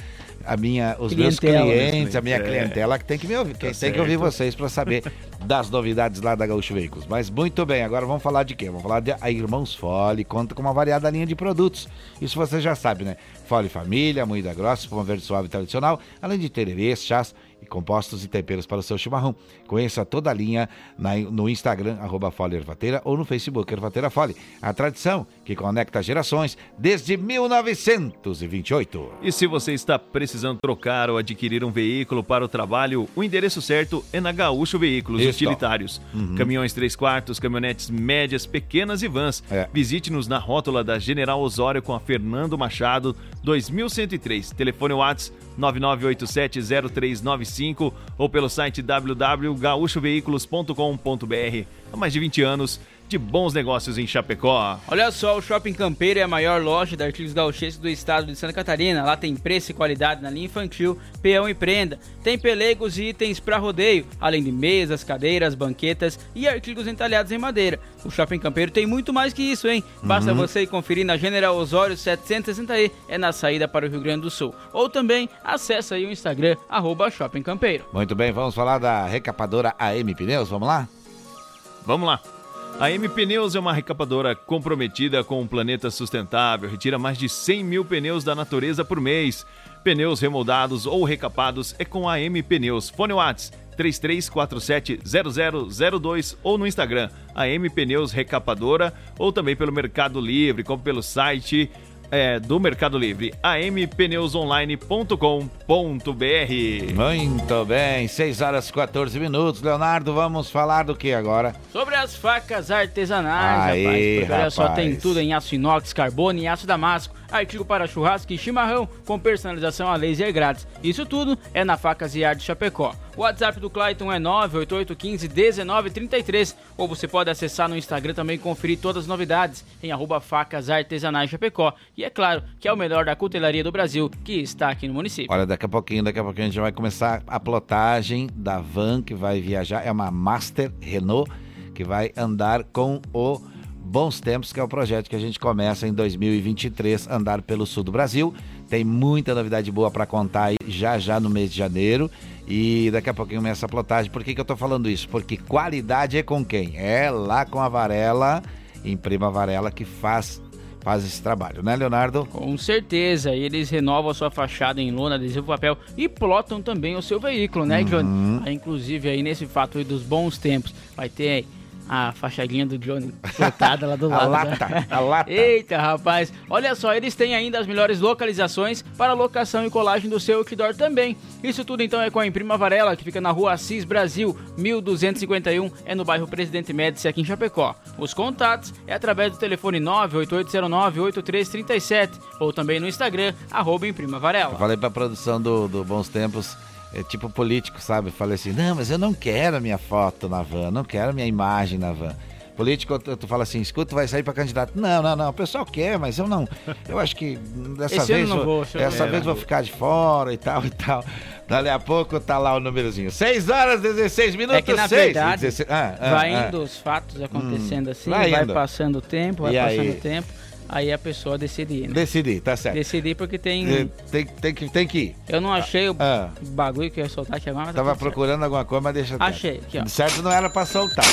a minha, os meus Clientela. clientes, a minha É. clientela que tem que me ouvir, quem tem que ouvir vocês pra saber das novidades lá da Gaúcho Veículos. Mas muito bem, agora vamos falar de quê? Vamos falar de a Irmãos Fole, conta com uma variada linha de produtos. Isso você já sabe, né? Fole Família, moída grossa, espuma verde suave tradicional, além de tererês, chás e compostos e temperos para o seu chimarrão. Conheça toda a linha na- no Instagram, arroba Fole Ervateira, ou no Facebook Ervateira Fole. A tradição que conecta gerações desde 1928. E se você está precisando trocar ou adquirir um veículo para o trabalho, o endereço certo é na Gaúcho Veículos Isso. Utilitários. Uhum. Caminhões 3 quartos, caminhonetes médias, pequenas e vans. É. Visite-nos na rótula da General Osório com a Fernando Machado, 2103. Telefone Whats 99870395 ou pelo site www.gaúchoveículos.com.br. Há mais de 20 anos de bons negócios em Chapecó. Olha só, o Shopping Campeiro é a maior loja de artigos gauchescos do estado de Santa Catarina. Lá tem preço e qualidade na linha infantil, peão e prenda. Tem pelegos e itens para rodeio, além de mesas, cadeiras, banquetas e artigos entalhados em madeira. O Shopping Campeiro tem muito mais que isso, hein? Basta Uhum. você ir conferir na General Osório 760E, é na saída para o Rio Grande do Sul. Ou também acessa aí o Instagram, arroba Shopping Campeiro. Muito bem, vamos falar da recapadora AM Pneus, vamos lá? Vamos lá. A M Pneus é uma recapadora comprometida com um planeta sustentável. Retira mais de 100 mil pneus da natureza por mês. Pneus remoldados ou recapados é com a M Pneus. Fone Whats 33470002 ou no Instagram, a M Pneus Recapadora, ou também pelo Mercado Livre, como pelo site é, do Mercado Livre, ampneusonline.com.br. Muito bem, 6 horas e 14 minutos. Leonardo, vamos falar do que agora? Sobre as facas artesanais, Aí, rapaz. Porque olha só, rapaz. tem tudo em aço inox, carbono e aço damasco, artigo para churrasco e chimarrão, com personalização a laser grátis. Isso tudo é na Facas e Arte Chapecó. O WhatsApp do Clayton é 988151933, ou você pode acessar no Instagram também e conferir todas as novidades em arroba facas artesanais Chapecó. E é claro que é o melhor da cutelaria do Brasil, que está aqui no município. Olha, daqui a pouquinho, daqui a pouquinho a gente vai começar a plotagem da van que vai viajar. É uma Master Renault que vai andar com o Bons Tempos, que é o projeto que a gente começa em 2023, andar pelo sul do Brasil. Tem muita novidade boa para contar aí já já no mês de janeiro. E daqui a pouquinho começa a plotagem. Por que, que eu tô falando isso? Porque qualidade é com quem? É lá com a Varela, Imprima Varela, que faz, faz esse trabalho, né, Leonardo? Com certeza, eles renovam a sua fachada em lona, adesivo papel e plotam também o seu veículo, né, Johnny? Uhum. Aí, inclusive, aí nesse fato aí dos bons tempos, vai ter aí a fachadinha do Johnny plotada lá do A lado. lata, né? a lata. Eita, rapaz. Olha só, eles têm ainda as melhores localizações para locação e colagem do seu outdoor também. Isso tudo então é com a Imprima Varela, que fica na rua Assis Brasil, 1251, é no bairro Presidente Médici, aqui em Chapecó. Os contatos é através do telefone 98809-8337 ou também no Instagram, arroba Imprima Varela. Eu falei pra produção do, do Bons Tempos, é tipo político, sabe? Falei assim, não, mas eu não quero a minha foto na van, não quero a minha imagem na van. Político, tu, tu fala assim, escuta, vai sair pra candidato. Não, não, não, o pessoal quer, mas eu não. Eu acho que dessa Esse vez, não vou, vou, dessa É, vez vou ficar de fora e tal e tal. Dali a pouco tá lá o númerozinho. 6 horas 16 minutos. É que na 6, verdade 16, ah, ah, vai ah. indo os fatos acontecendo Hum, assim, vai vai, passando o tempo, vai E passando o tempo, aí a pessoa decide ir, né? Decidir, tá certo. Decidir porque tem. Tem, tem, que, tem que ir. Eu não achei o Ah. bagulho que eu ia soltar aqui agora, mas tá Tava certo. procurando alguma coisa, mas deixa quieto. Achei, aqui, ó. Certo não era pra soltar.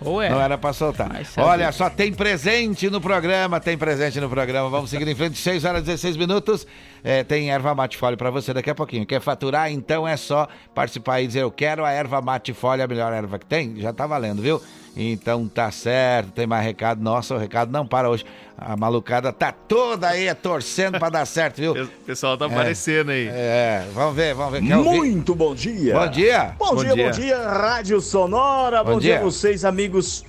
Ou é. Não era pra soltar. Olha, só tem presente no programa, tem presente no programa. Vamos seguir em frente, 6 horas e 16 minutos. É, tem erva mate folha pra você daqui a pouquinho. Quer faturar? Então é só participar e dizer eu quero a erva mate folha, a melhor erva que tem. Já tá valendo, viu? Então tá certo, tem mais recado. Nossa, o recado não para hoje. A malucada tá toda aí torcendo pra dar certo, viu? O pessoal tá É. aparecendo aí. É, vamos ver, vamos ver. Quer ouvir? Muito bom dia. Bom dia. Bom, dia, bom dia, Rádio Sonora. Bom, Bom dia. dia. a vocês, amigos,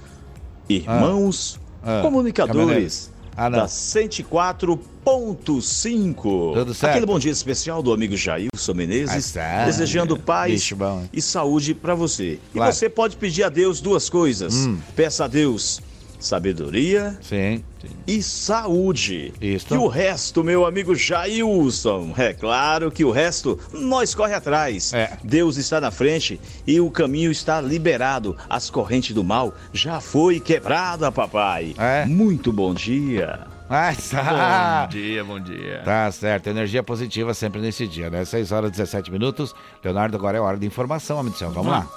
irmãos, Ah. comunicadores Ah, da 104.5. Tudo certo. Aquele bom dia especial do amigo Jailson Menezes, Ah, desejando paz bom, e saúde para você. Claro. E você pode pedir a Deus duas coisas. Hum. Peça a Deus sabedoria Sim. e saúde. Isso. E o resto, meu amigo Jailson, é claro que o resto nós corre atrás. É. Deus está na frente e o caminho está liberado. As correntes do mal já foi quebrada, papai. É. Muito bom dia. Ah, tá. Bom dia, bom dia. Tá certo, energia positiva sempre nesse dia, né? 6 horas e 17 minutos. Leonardo, agora é hora de informação, homem do céu. Vamos lá.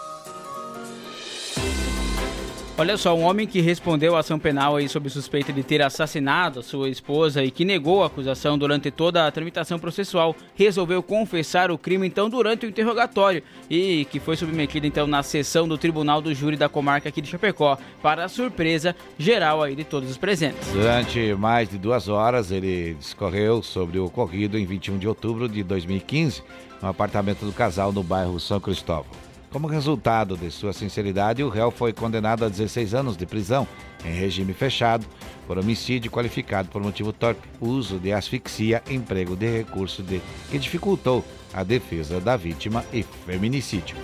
Olha só, um homem que respondeu à ação penal aí sob suspeita de ter assassinado a sua esposa e que negou a acusação durante toda a tramitação processual, resolveu confessar o crime então durante o interrogatório e que foi submetido então na sessão do Tribunal do Júri da comarca aqui de Chapecó, para a surpresa geral aí de todos os presentes. Durante mais de duas horas, ele discorreu sobre o ocorrido em 21 de outubro de 2015, no apartamento do casal no bairro São Cristóvão. Como resultado de sua sinceridade, o réu foi condenado a 16 anos de prisão em regime fechado por homicídio qualificado por motivo torpe, uso de asfixia, emprego de recurso de que dificultou a defesa da vítima e feminicídio.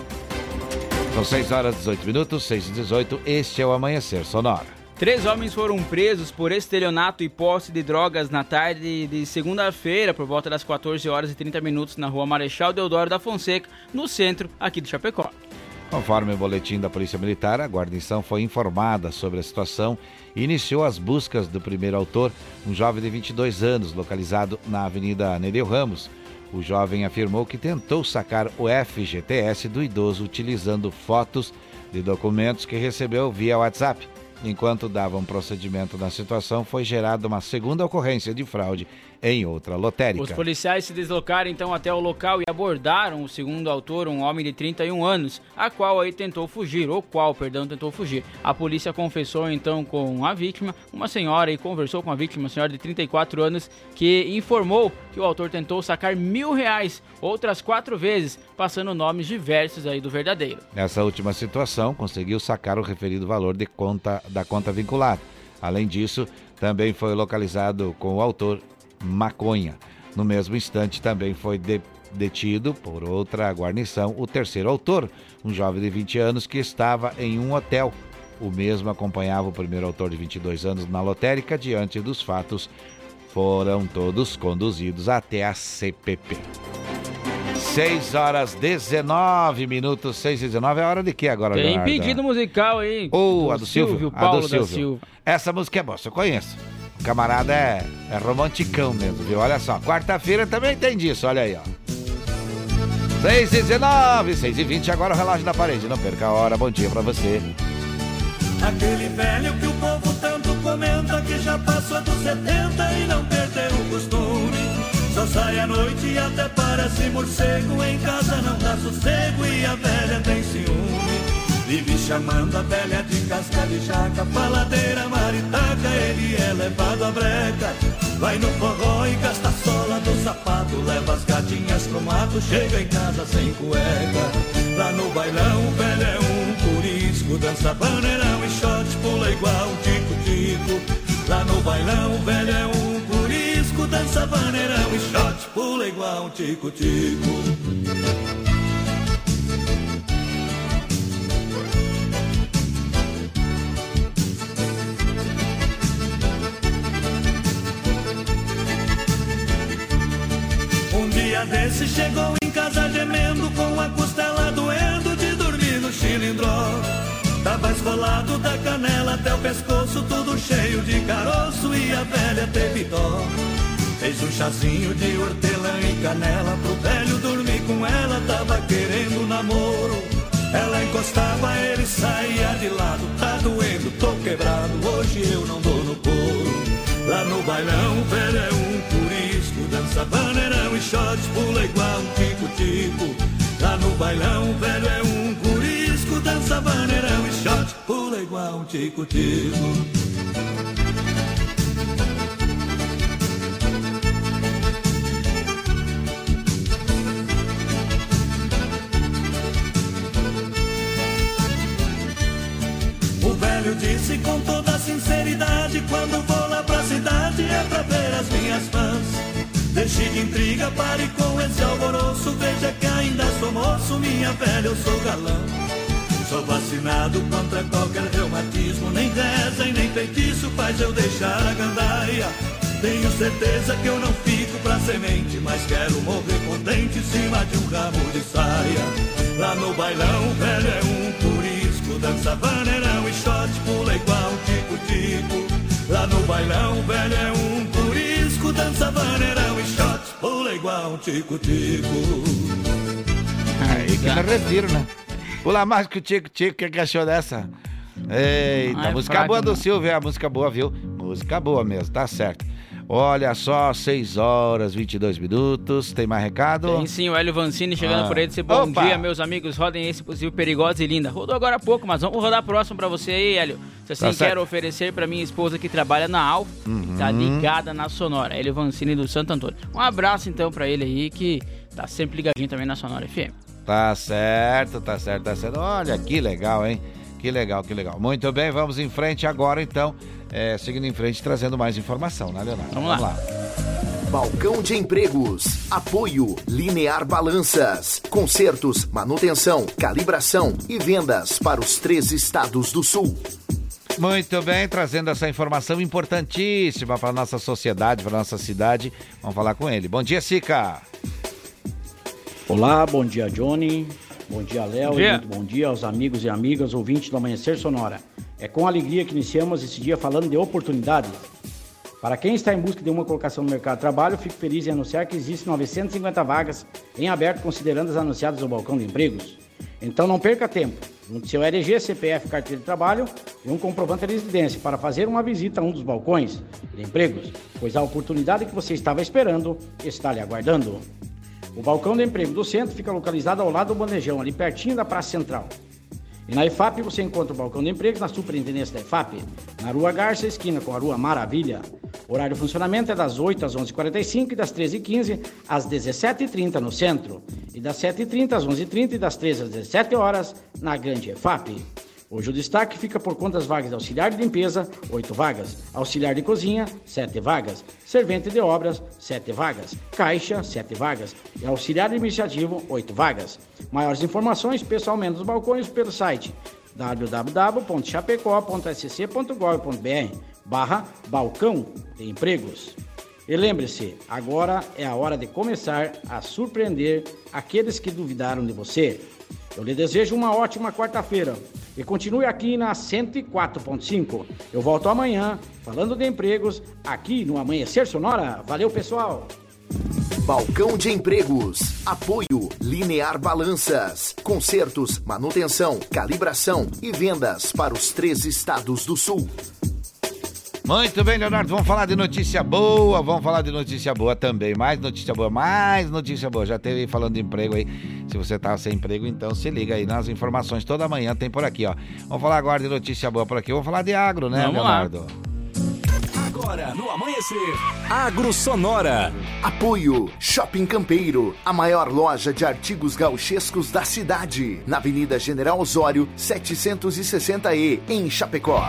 São 6 horas e 18 minutos, 6 e 18, este é o Amanhecer Sonora. Três homens foram presos por estelionato e posse de drogas na tarde de segunda-feira, por volta das 14 horas e 30 minutos, na rua Marechal Deodoro da Fonseca, no centro aqui de Chapecó. Conforme o boletim da Polícia Militar, a guarnição foi informada sobre a situação e iniciou as buscas do primeiro autor, um jovem de 22 anos, localizado na Avenida Nereu Ramos. O jovem afirmou que tentou sacar o FGTS do idoso utilizando fotos de documentos que recebeu via WhatsApp. Enquanto davam procedimento na situação, foi gerada uma segunda ocorrência de fraude em outra lotérica. Os policiais se deslocaram então até o local e abordaram o segundo autor, um homem de 31 anos, a qual aí tentou fugir, ou qual, perdão, tentou fugir. A polícia confessou então com a vítima, uma senhora, e conversou com a vítima, uma senhora de 34 anos, que informou que o autor tentou sacar mil reais outras quatro vezes, passando nomes diversos aí do verdadeiro. Nessa última situação, conseguiu sacar o referido valor de conta da conta vinculada. Além disso, também foi localizado com o autor maconha. No mesmo instante, também foi de- detido por outra guarnição o terceiro autor, um jovem de 20 anos que estava em um hotel. O mesmo acompanhava o primeiro autor de 22 anos na lotérica. Diante dos fatos, foram todos conduzidos até a CPP. 6 horas 19 minutos, 6 e 19 é hora de quê agora, Tem Leonardo? pedido musical aí. Ou a do Silvio, a Paulo do da Silvio. Silva. Essa música é boa, você conhece. Camarada é, é romanticão mesmo, viu? Olha só, quarta-feira também tem disso, olha aí, ó. 6 e 19, 6 e 20, agora o relógio na parede. Não perca a hora, bom dia pra você. Aquele velho que o povo tanto comenta que já passou dos 70 e não perdeu o costume. Só sai à noite e até parece morcego. Em casa não dá sossego e a velha tem ciúme. Vive chamando a velha de casca de jaca, paladeira, maritaca, ele é levado a breca. Vai no forró e gasta a sola do sapato, leva as gatinhas pro mato, chega em casa sem cueca. Lá no bailão, o velho é um curisco, dança paneirão e shot, pula igual um tico-tico. Lá no bailão, o velho é um curisco, dança paneirão e shot, pula igual um tico-tico. Dia desse chegou em casa gemendo com a costela doendo de dormir no chilindró. Tava esfolado da canela até o pescoço, tudo cheio de caroço e a velha teve dó. Fez um chazinho de hortelã e canela pro velho dormir com ela, tava querendo namoro. Ela encostava, ele saía de lado. Tá doendo, tô quebrado, hoje eu não dou no couro. Lá no bailão, velho é um turismo. Dança baneirão e shots, pula igual um tico-tico. Lá no bailão, velho é um curisco. Dança baneirão e shots, pula igual um tico-tico. Disse com toda sinceridade: Quando vou lá pra cidade é pra ver as minhas fãs. Deixe de intriga, pare com esse alvoroço. Veja que ainda sou moço, minha velha, eu sou galã. Sou vacinado contra qualquer reumatismo. Nem reza e nem feitiço faz eu deixar a gandaia. Tenho certeza que eu não fico pra semente, mas quero morrer contente em cima de um ramo de saia. Lá no bailão, velho é um turisco, dança vaneirão e shot, pula igual tico-tico. Lá no bailão, velho é um turisco, dança vaneirão e shot, pula igual um tico-tico. Aí que não retiro, né? Pula mais que o Tico Tico, o que, que achou dessa? Eita, é música fraca, boa do? Silvio, é a música boa, viu? Música boa mesmo, tá certo. Olha só, 6 horas 22 minutos. Tem mais recado? Tem sim, o Hélio Vancini chegando Ah. por aí disse bom Opa! dia, meus amigos, rodem esse possível perigosa e linda. Rodou agora há pouco, mas vamos rodar próximo pra você aí, Hélio. Se assim Tá quero oferecer pra minha esposa que trabalha na Alfa, Uhum. tá ligada na Sonora, Hélio Vancini do Santo Antônio. Um abraço então pra ele aí que tá sempre ligadinho também na Sonora FM. Tá certo, tá certo, tá certo. Olha, que legal, hein? Que legal, que legal. Muito bem, vamos em frente agora, então. É, seguindo em frente, trazendo mais informação, né, Leonardo? Vamos lá. Balcão de Empregos. Apoio Linear Balanças. Consertos, manutenção, calibração e vendas para os três estados do sul. Muito bem, trazendo essa informação importantíssima para nossa sociedade, para nossa cidade. Vamos falar com ele. Bom dia, Sica. Olá, bom dia Johnny, bom dia Léo Bom dia. muito bom dia aos amigos e amigas ouvintes do Amanhecer Sonora. É com alegria que iniciamos esse dia falando de oportunidades. Para quem está em busca de uma colocação no mercado de trabalho, fico feliz em anunciar que existem 950 vagas em aberto considerando as anunciadas no balcão de empregos. Então não perca tempo. Junte seu RG, CPF, carteira de trabalho e um comprovante de residência para fazer uma visita a um dos balcões de empregos, pois a oportunidade que você estava esperando está lhe aguardando. O balcão de emprego do centro fica localizado ao lado do bandejão, ali pertinho da Praça Central. E na IFAP você encontra o balcão de empregos na superintendência da IFAP, na Rua Garça, esquina com a Rua Maravilha. O horário de funcionamento é das 8 às 11h45 e das 13h15 às 17h30 no centro. E das 7h30 às 11h30 e das 13 às 17 horas na Grande IFAP. Hoje o destaque fica por conta das vagas de auxiliar de limpeza, 8 vagas, auxiliar de cozinha, 7 vagas, servente de obras, 7 vagas, caixa, 7 vagas e auxiliar administrativo, 8 vagas. Maiores informações pessoalmente nos balcões pelo site www.chapecó.sc.gov.br barra balcão de empregos. E lembre-se, agora é a hora de começar a surpreender aqueles que duvidaram de você. Eu lhe desejo uma ótima quarta-feira e continue aqui na 104.5. Eu volto amanhã falando de empregos aqui no Amanhecer Sonora. Valeu, pessoal! Balcão de Empregos. Apoio Linear Balanças. Consertos, manutenção, calibração e vendas para os três estados do sul. Muito bem, Leonardo, vamos falar de notícia boa, vamos falar de notícia boa também. Mais notícia boa, mais notícia boa. Já teve falando de emprego aí. Se você tá sem emprego, então se liga aí nas informações. Toda manhã tem por aqui, ó. Vamos falar agora de notícia boa por aqui. Vamos falar de agro, né, Vamos lá. Leonardo? Agora no Amanhecer, Agro Sonora. Apoio Shopping Campeiro, a maior loja de artigos gauchescos da cidade, na Avenida General Osório, 760E, em Chapecó.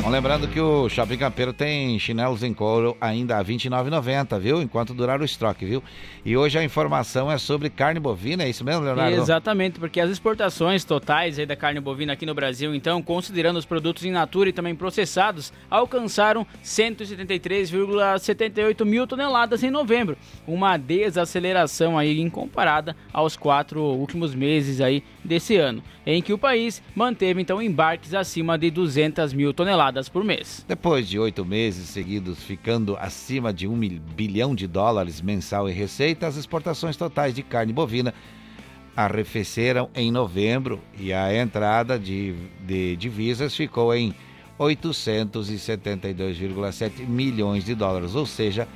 Bom, lembrando que o Shopping Campeiro tem chinelos em couro ainda a R$ 29,90, viu? Enquanto durar o estoque, viu? E hoje a informação é sobre carne bovina, é isso mesmo, Leonardo? Exatamente, porque as exportações totais da carne bovina aqui no Brasil, então, considerando os produtos in natura e também processados, alcançaram 173,78 mil toneladas em novembro, uma desaceleração aí em comparada aos quatro últimos meses aí desse ano, em que o país manteve então embarques acima de 200 mil toneladas por mês. Depois de oito meses seguidos ficando acima de um bilhão de dólares mensal em receita, as exportações totais de carne bovina arrefeceram em novembro e a entrada de, de divisas ficou em 872,7 milhões de dólares, ou seja,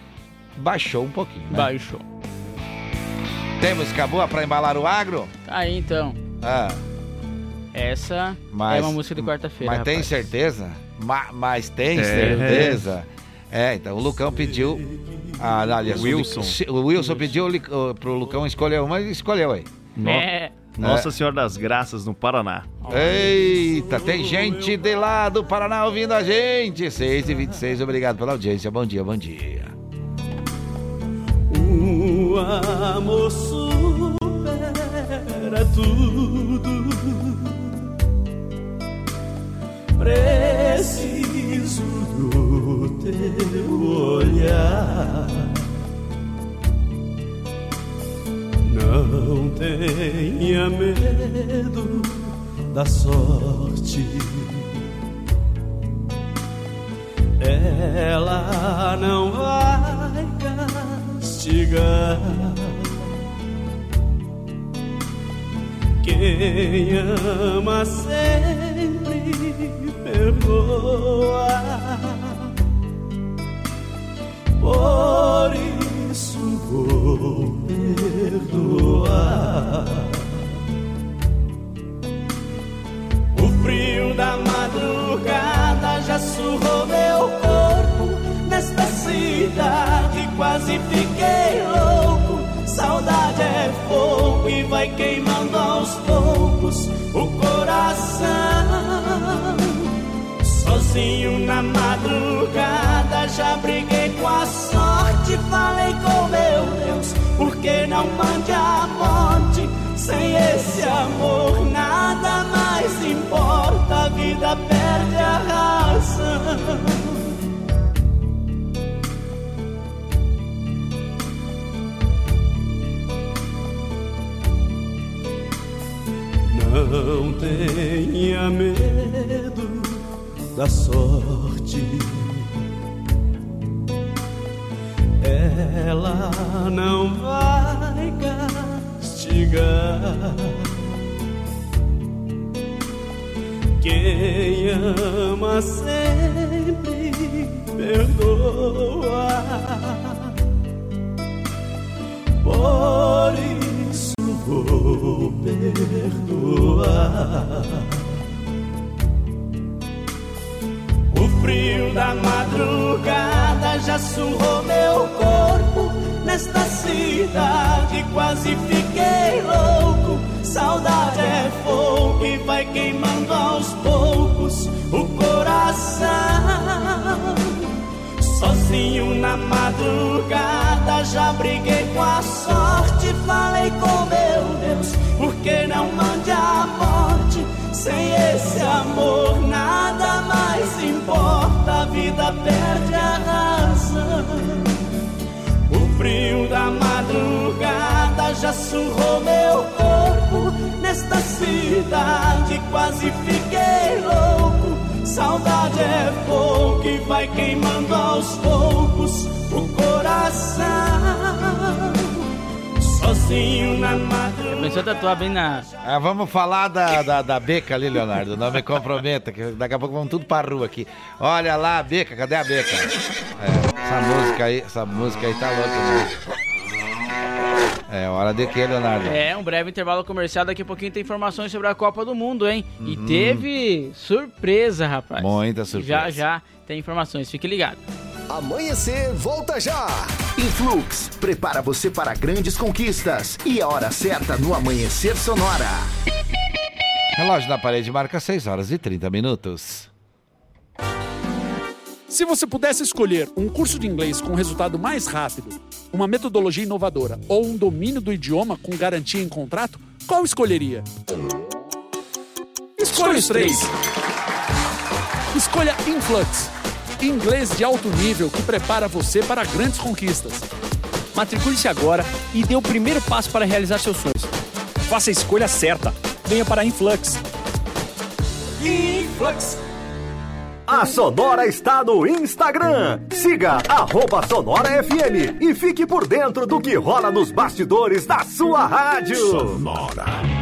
baixou um pouquinho. Né? Baixou. Tem música boa para embalar o agro? Tá aí então. Ah, Essa mas, é uma música de quarta-feira. Mas tem rapaz. certeza? Ma- mas tem É. certeza? É, então o Lucão pediu. Ah, não, aliás, o Wilson. Lic- O Wilson pediu o o- pro Lucão escolher uma e escolheu aí. No- É. Nossa Senhora das Graças, no Paraná. Eita, tem gente de lá do Paraná ouvindo a gente. 6 e 26 obrigado pela audiência. Bom dia, bom dia. O amor supera tudo. Preciso do teu olhar. Não tenha medo da sorte. Ela não vai castigar. Quem ama sempre perdoa. Por isso vou perdoar. O frio da madrugada já surrou meu corpo. Nesta cidade quase fiquei louco. Saudade é fogo e vai queimando aos poucos o coração. Sozinho na madrugada já briguei com a sorte. Falei com meu Deus, por que não mande a morte? Sem esse amor nada mais importa, a vida perde a razão. Não tenha medo da sorte. Ela não vai castigar. Quem ama sempre perdoa. Por isso vou perdoar. Frio da madrugada já surrou meu corpo. Nesta cidade quase fiquei louco. Saudade é fogo e vai queimando aos poucos o coração. Sozinho na madrugada já briguei com a sorte. Falei com meu Deus, por que não mande a morte? Sem esse amor nada mais importa, a vida perde a razão. O frio da madrugada já surrou meu corpo. Nesta cidade quase fiquei louco. Saudade é fogo que vai queimando aos poucos o coração. Sozinho na madrugada. Começou a tatuar bem na. Ah, vamos falar da, da, da Beca ali, Leonardo. Não me comprometa, que daqui a pouco vamos tudo pra rua aqui. Olha lá a Beca, cadê a Beca? É, essa música aí, essa música aí tá louca, né? É hora de que, Leonardo? É, um breve intervalo comercial. Daqui a pouquinho tem informações sobre a Copa do Mundo, hein? E Uhum. teve surpresa, rapaz. Muita surpresa. Já, já tem informações. Fique ligado. Amanhecer, volta já! Influx prepara você para grandes conquistas e a hora certa no Amanhecer Sonora. Relógio na parede marca 6 horas e 30 minutos. Se você pudesse escolher um curso de inglês com resultado mais rápido, uma metodologia inovadora ou um domínio do idioma com garantia em contrato, qual escolheria? Escolha os três. Escolha Influx. Inglês de alto nível que prepara você para grandes conquistas. Matricule-se agora e dê o primeiro passo para realizar seus sonhos. Faça a escolha certa. Venha para a Influx. Influx, A Sonora está no Instagram. Siga arroba Sonora FM e fique por dentro do que rola nos bastidores da sua rádio. Sonora.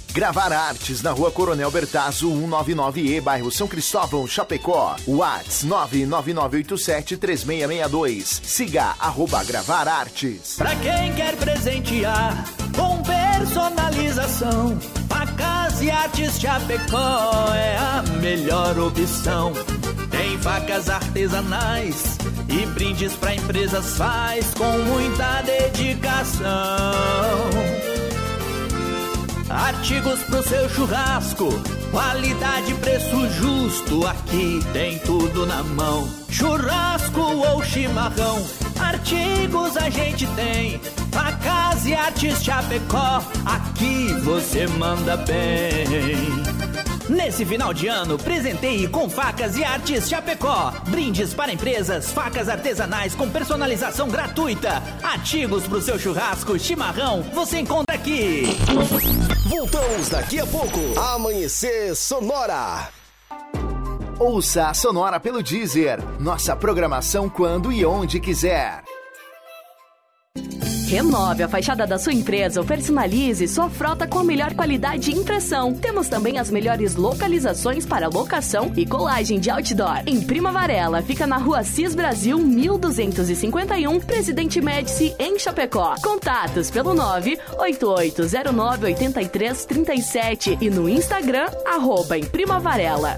Gravar Artes na rua Coronel Bertazzo, 199E, bairro São Cristóvão, Chapecó. Whats 999873662. Siga arroba Gravar Artes. Pra quem quer presentear com personalização, facas e artes Chapecó é a melhor opção. Tem facas artesanais e brindes pra empresas faz com muita dedicação. Artigos pro seu churrasco, qualidade, preço justo, aqui tem tudo na mão. Churrasco ou chimarrão, artigos a gente tem. Facas e artes Chapecó, aqui você manda bem. Nesse final de ano, presenteie com facas e artes Chapecó. Brindes para empresas, facas artesanais com personalização gratuita. Artigos pro seu churrasco, chimarrão, você encontra aqui. Voltamos daqui a pouco. Amanhecer Sonora. Ouça a Sonora pelo Deezer. Nossa programação quando e onde quiser. Renove a fachada da sua empresa ou personalize sua frota com a melhor qualidade de impressão. Temos também as melhores localizações para locação e colagem de outdoor. Em Prima Varela, fica na rua Cis Brasil 1251, Presidente Médici, em Chapecó. Contatos pelo 988098337 e no Instagram, arroba em Prima Varela.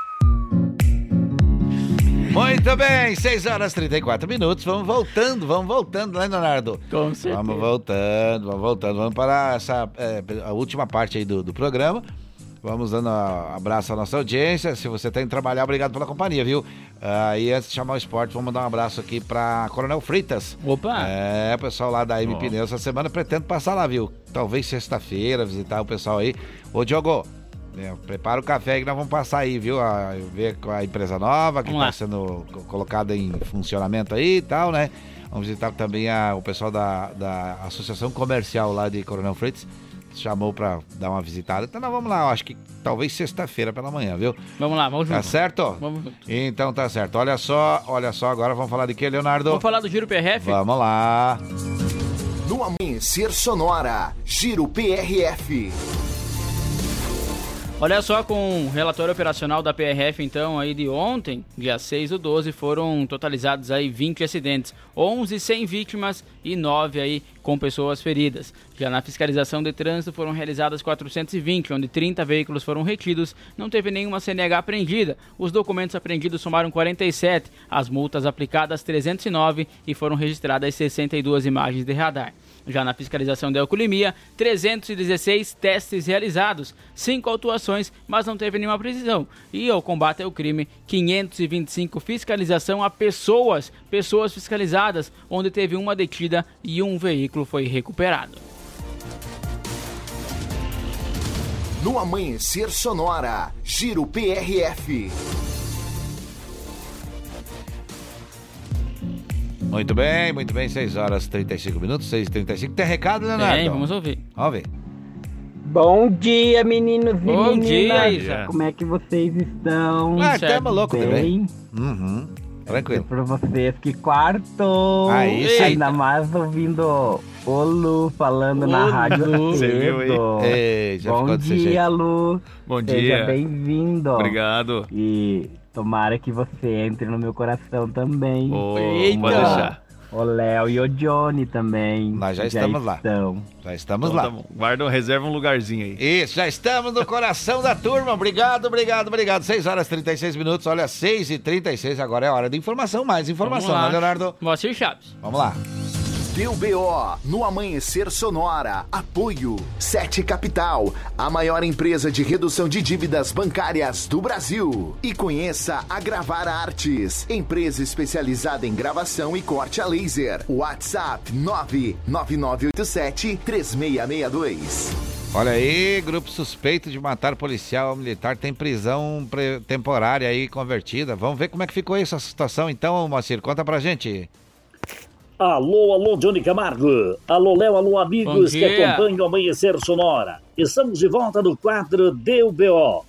Muito bem, 6 horas e 34 minutos. Vamos voltando, vamos voltando, né, Leonardo? Com certeza. Vamos voltando, vamos voltando. Vamos para essa, é, a última parte aí do, do programa. Vamos dando um abraço à nossa audiência. Se você tem que trabalhar, obrigado pela companhia, viu? Aí, antes de chamar o esporte, vamos mandar um abraço aqui para Coronel Freitas. Opa! É, o pessoal lá da M. Pneus essa semana pretendo passar lá, viu? Talvez sexta-feira, visitar o pessoal aí. Ô, Diogo, é, prepara o café que nós vamos passar aí, viu? A, ver com a empresa nova que está sendo co- colocada em funcionamento aí e tal, né? Vamos visitar também a- o pessoal da, da Associação Comercial lá de Coronel Freitas. Chamou para dar uma visitada. Então nós vamos lá, eu acho que talvez sexta-feira pela manhã, viu? Vamos lá, vamos Tá junto. certo? Vamos junto. Então tá certo. Olha só, olha só, agora vamos falar de que, Leonardo? Vamos falar do Giro PRF? Vamos lá. No Amanhecer Sonora, Giro PRF. Olha só, com o relatório operacional da PRF, então, aí de ontem, dia 6 do 12, foram totalizados aí 20 acidentes, 11 sem vítimas e 9 aí com pessoas feridas. Já na fiscalização de trânsito foram realizadas 420, onde 30 veículos foram retidos, não teve nenhuma CNH apreendida. Os documentos apreendidos somaram 47, as multas aplicadas 309 e foram registradas 62 imagens de radar. Já na fiscalização de alcoolemia, 316 testes realizados, 5 autuações, mas não teve nenhuma prisão. E ao combate ao crime, 525 fiscalização a pessoas, pessoas fiscalizadas, onde teve uma detida e um veículo foi recuperado. No Amanhecer Sonora, Giro PRF. Muito bem, muito bem. 6 horas e 35 minutos, 6 e 35 Tem recado, Leonardo? Tem, vamos ouvir. Vamos ver. Bom dia, meninos e Bom meninas. dia, Isa. Como é que vocês estão? Ah, tamo louco Bem? também. Uhum. Tranquilo. Pra vocês que quarto. Aí sim. Ainda mais ouvindo o Lu falando na Ô, rádio. Lu. Você viu, cedo. Ei, já ficou Bom desse dia, jeito. Lu. Bom Seja dia. bem-vindo. Obrigado. E tomara que você entre no meu coração também. Ô, pode deixar. O Léo e o Johnny também. Nós já estamos lá. estão. Já estamos Então lá. tá reserva um lugarzinho aí. Isso, já estamos no coração da turma. Obrigado, obrigado, obrigado. 6 horas e 36 minutos. Olha, 6 e 36 agora é hora de informação. Mais informação, né, Leonardo? Moacir Chaves. Vamos lá. Deu BO no Amanhecer Sonora. Apoio 7 Capital, a maior empresa de redução de dívidas bancárias do Brasil. E conheça a Gravar Artes, empresa especializada em gravação e corte a laser. WhatsApp 99987 3662. Olha aí, grupo suspeito de matar policial militar tem prisão temporária aí convertida. Vamos ver como é que ficou essa situação então, Moacir. Conta pra gente. Alô, alô, Johnny Camargo. Alô, Léo, alô, amigos que acompanham o Amanhecer Sonora. Estamos de volta no quadro Deu BO.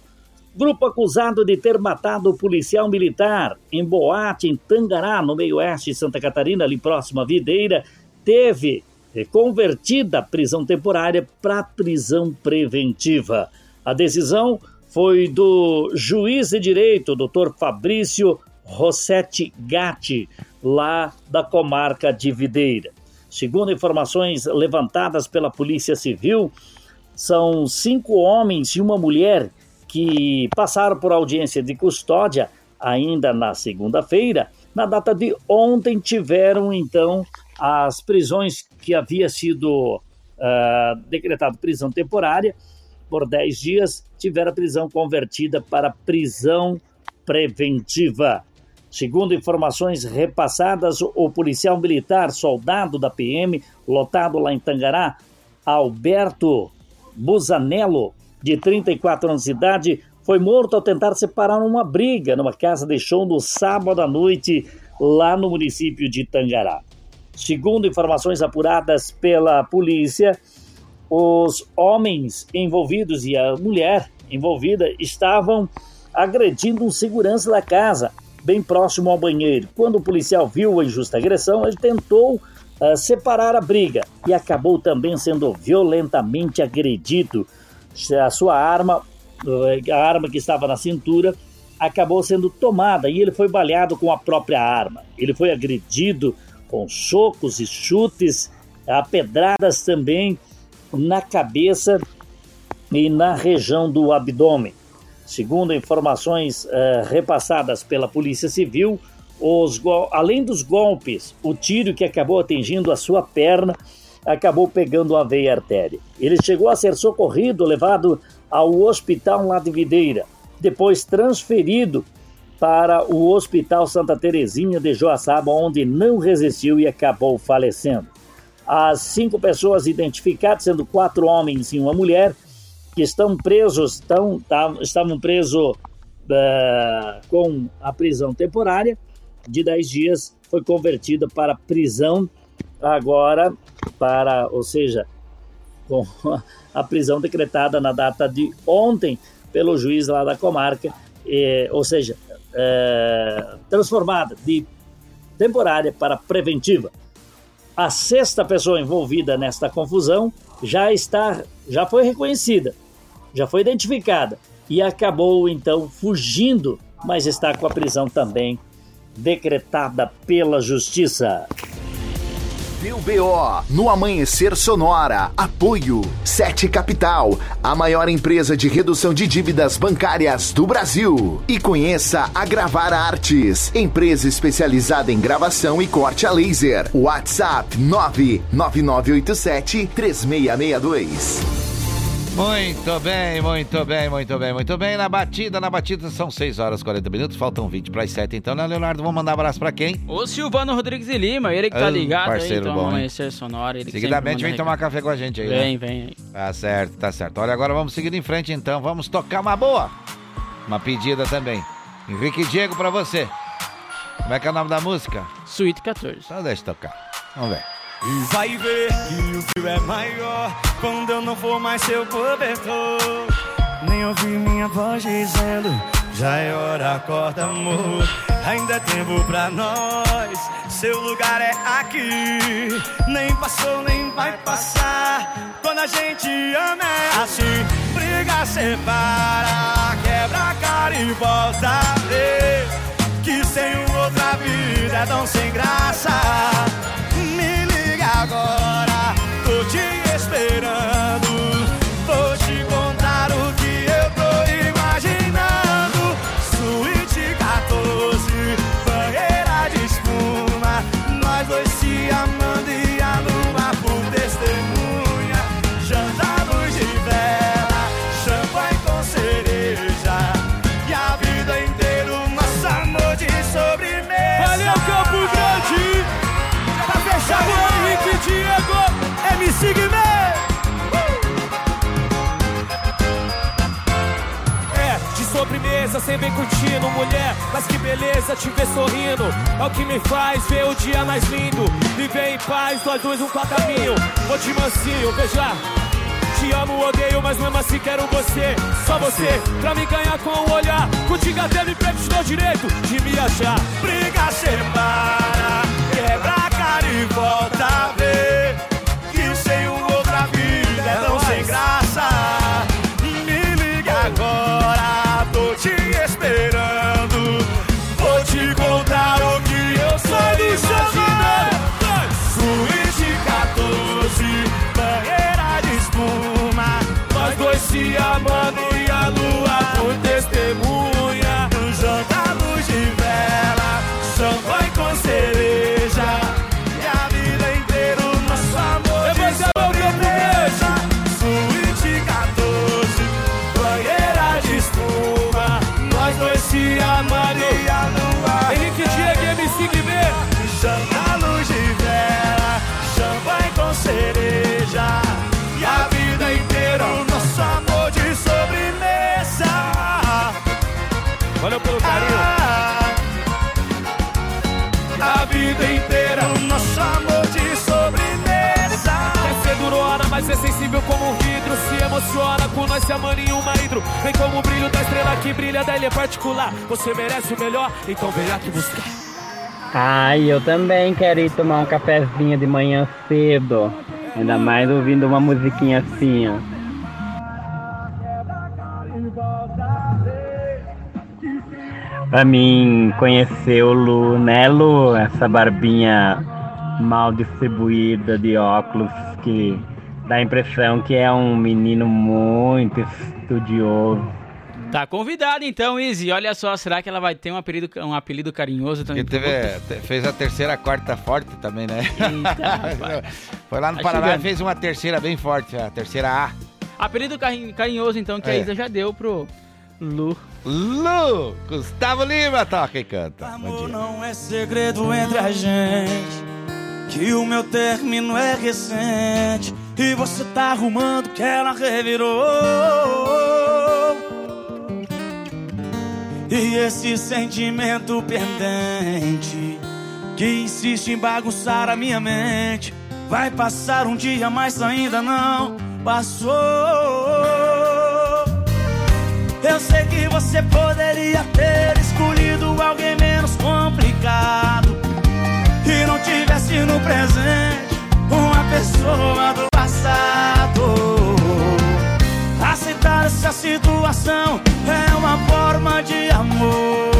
Grupo acusado de ter matado o policial militar em boate em Tangará, no meio-oeste de Santa Catarina, ali próximo à Videira, teve convertida a prisão temporária para prisão preventiva. A decisão foi do juiz de direito, Dr. Fabrício Rossetti Gatti, lá da comarca de Videira. Segundo informações levantadas pela Polícia Civil, são cinco homens e uma mulher que passaram por audiência de custódia ainda na segunda-feira. Na data de ontem, tiveram então as prisões que havia sido ah, decretado prisão temporária por 10 dias, tiveram a prisão convertida para prisão preventiva. Segundo informações repassadas, o policial militar, soldado da PM, lotado lá em Tangará, Alberto Busanello, de 34 anos de idade, foi morto ao tentar separar uma briga numa casa de show no sábado à noite, lá no município de Tangará. Segundo informações apuradas pela polícia, os homens envolvidos e a mulher envolvida estavam agredindo um segurança da casa, bem próximo ao banheiro. Quando o policial viu a injusta agressão, ele tentou ah, separar a briga e acabou também sendo violentamente agredido. A sua arma, eh, a arma que estava na cintura, acabou sendo tomada e ele foi baleado com a própria arma. Ele foi agredido com socos e chutes, a pedradas também na cabeça e na região do abdômen. Segundo informações eh, repassadas pela Polícia Civil, além dos golpes, o tiro que acabou atingindo a sua perna acabou pegando a veia artéria. Ele chegou a ser socorrido, levado ao hospital lá de Videira, depois transferido para o Hospital Santa Terezinha de Joaçaba, onde não resistiu e acabou falecendo. As cinco pessoas identificadas, sendo quatro homens e uma mulher, que estão presos, estão, tá- estavam presos eh, com a prisão temporária de 10 dias, foi convertida para prisão agora para, ou seja, com a prisão decretada na data de ontem pelo juiz lá da comarca, eh, ou seja, eh, transformada de temporária para preventiva. A sexta pessoa envolvida nesta confusão já está, já foi reconhecida, já foi identificada e acabou então fugindo, mas está com a prisão também decretada pela justiça. Deu BO no Amanhecer Sonora. Apoio 7 Capital, a maior empresa de redução de dívidas bancárias do Brasil. E conheça a Gravar Artes, empresa especializada em gravação e corte a laser. WhatsApp 99987 3662. Muito bem, muito bem, muito bem, muito bem. Na batida, na batida são 6 horas e 40 minutos, faltam 20 para as 7. Então, né, Leonardo? Vamos mandar um abraço para quem? O Silvano Rodrigues de Lima, ele que tá Ah, ligado aí, parceiro então bom, amanhecer sonora. Ele Seguidamente vem tomar café com a gente aí, Vem, né? vem. Tá certo, tá certo. Olha, agora vamos seguir em frente então. Vamos tocar uma boa. Uma pedida também. Henrique Diego pra você. Como é que é o nome da música? Suíte 14. Só deixa eu tocar. Vamos ver. E vai ver que o frio é maior quando eu não for mais seu cobertor. Nem ouvir minha voz dizendo, já é hora, acorda amor. Ainda é tempo pra nós, seu lugar é aqui. Nem passou, nem vai passar. Quando a gente ama é assim, briga, separa, quebra a cara e volta a ver. Que sem outra vida é tão sem graça. Agora, tô te esperando. Sobremesa, cê vem curtindo, mulher. Mas que beleza te ver sorrindo. É o que me faz ver o dia mais lindo. Viver em paz, nós dois um pra caminho. Vou de mansinho, veja. Te amo, odeio, mas mesmo assim quero você. Só você, pra me ganhar com o olhar. Contigo até me te dou direito de me achar. Briga, separa, quebra a cara e volta sensível como um vidro. Se emociona com nós se amando em uma hidro. Vem como o brilho da estrela que brilha da ilha particular. Você merece o melhor, então vem aqui buscar. Ai, eu também quero ir tomar um cafezinho de manhã cedo. Ainda mais ouvindo uma musiquinha assim, ó. Pra mim conhecer o Lu, né, Lu? Essa barbinha mal distribuída de óculos que dá a impressão que é um menino muito estudioso. Tá convidado então, Izzy. Olha só, será que ela vai ter um apelido, um apelido carinhoso também? Ele teve, te- fez a terceira quarta forte também, né? Eita, Foi lá no Tá Paraná e fez uma terceira bem forte, a terceira A. Apelido carin- carinhoso então que a É. Isa já deu pro Lu. Lu! Gustavo Lima toca e canta. Dia. Não é segredo entre a gente que o meu término é recente e você tá arrumando que ela revirou. E esse sentimento pendente que insiste em bagunçar a minha mente vai passar um dia, mas ainda não passou. Eu sei que você poderia ter escolhido alguém menos complicado e não tivesse no presente uma pessoa do passado. Aceitar essa situação é uma forma de amor,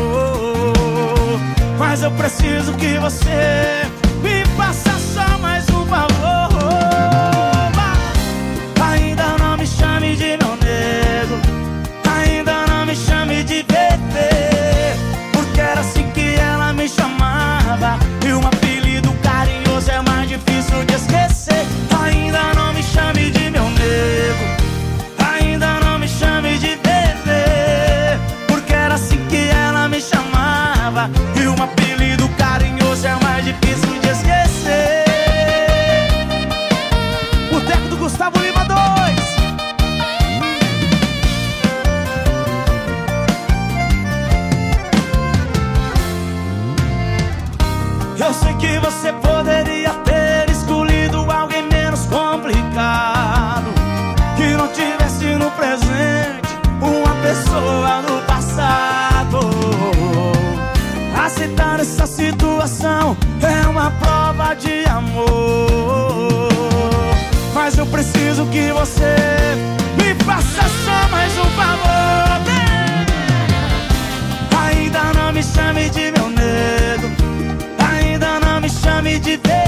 mas eu preciso que você me faça só mais um favor. Ainda não me chame de meu nego. Ainda não me chame de bebê Porque era assim que ela me chamava E um apelido carinhoso é mais difícil de esquecer chame de meu nego. Ainda não me chame de bebê Porque era assim que ela me chamava. E um apelido carinhoso é mais difícil de esquecer. O teco do Gustavo Lima 2 Eu sei que você poderia de amor. Mas eu preciso que você me faça só mais um favor. Ainda não me chame de meu medo. ainda não me chame de Deus.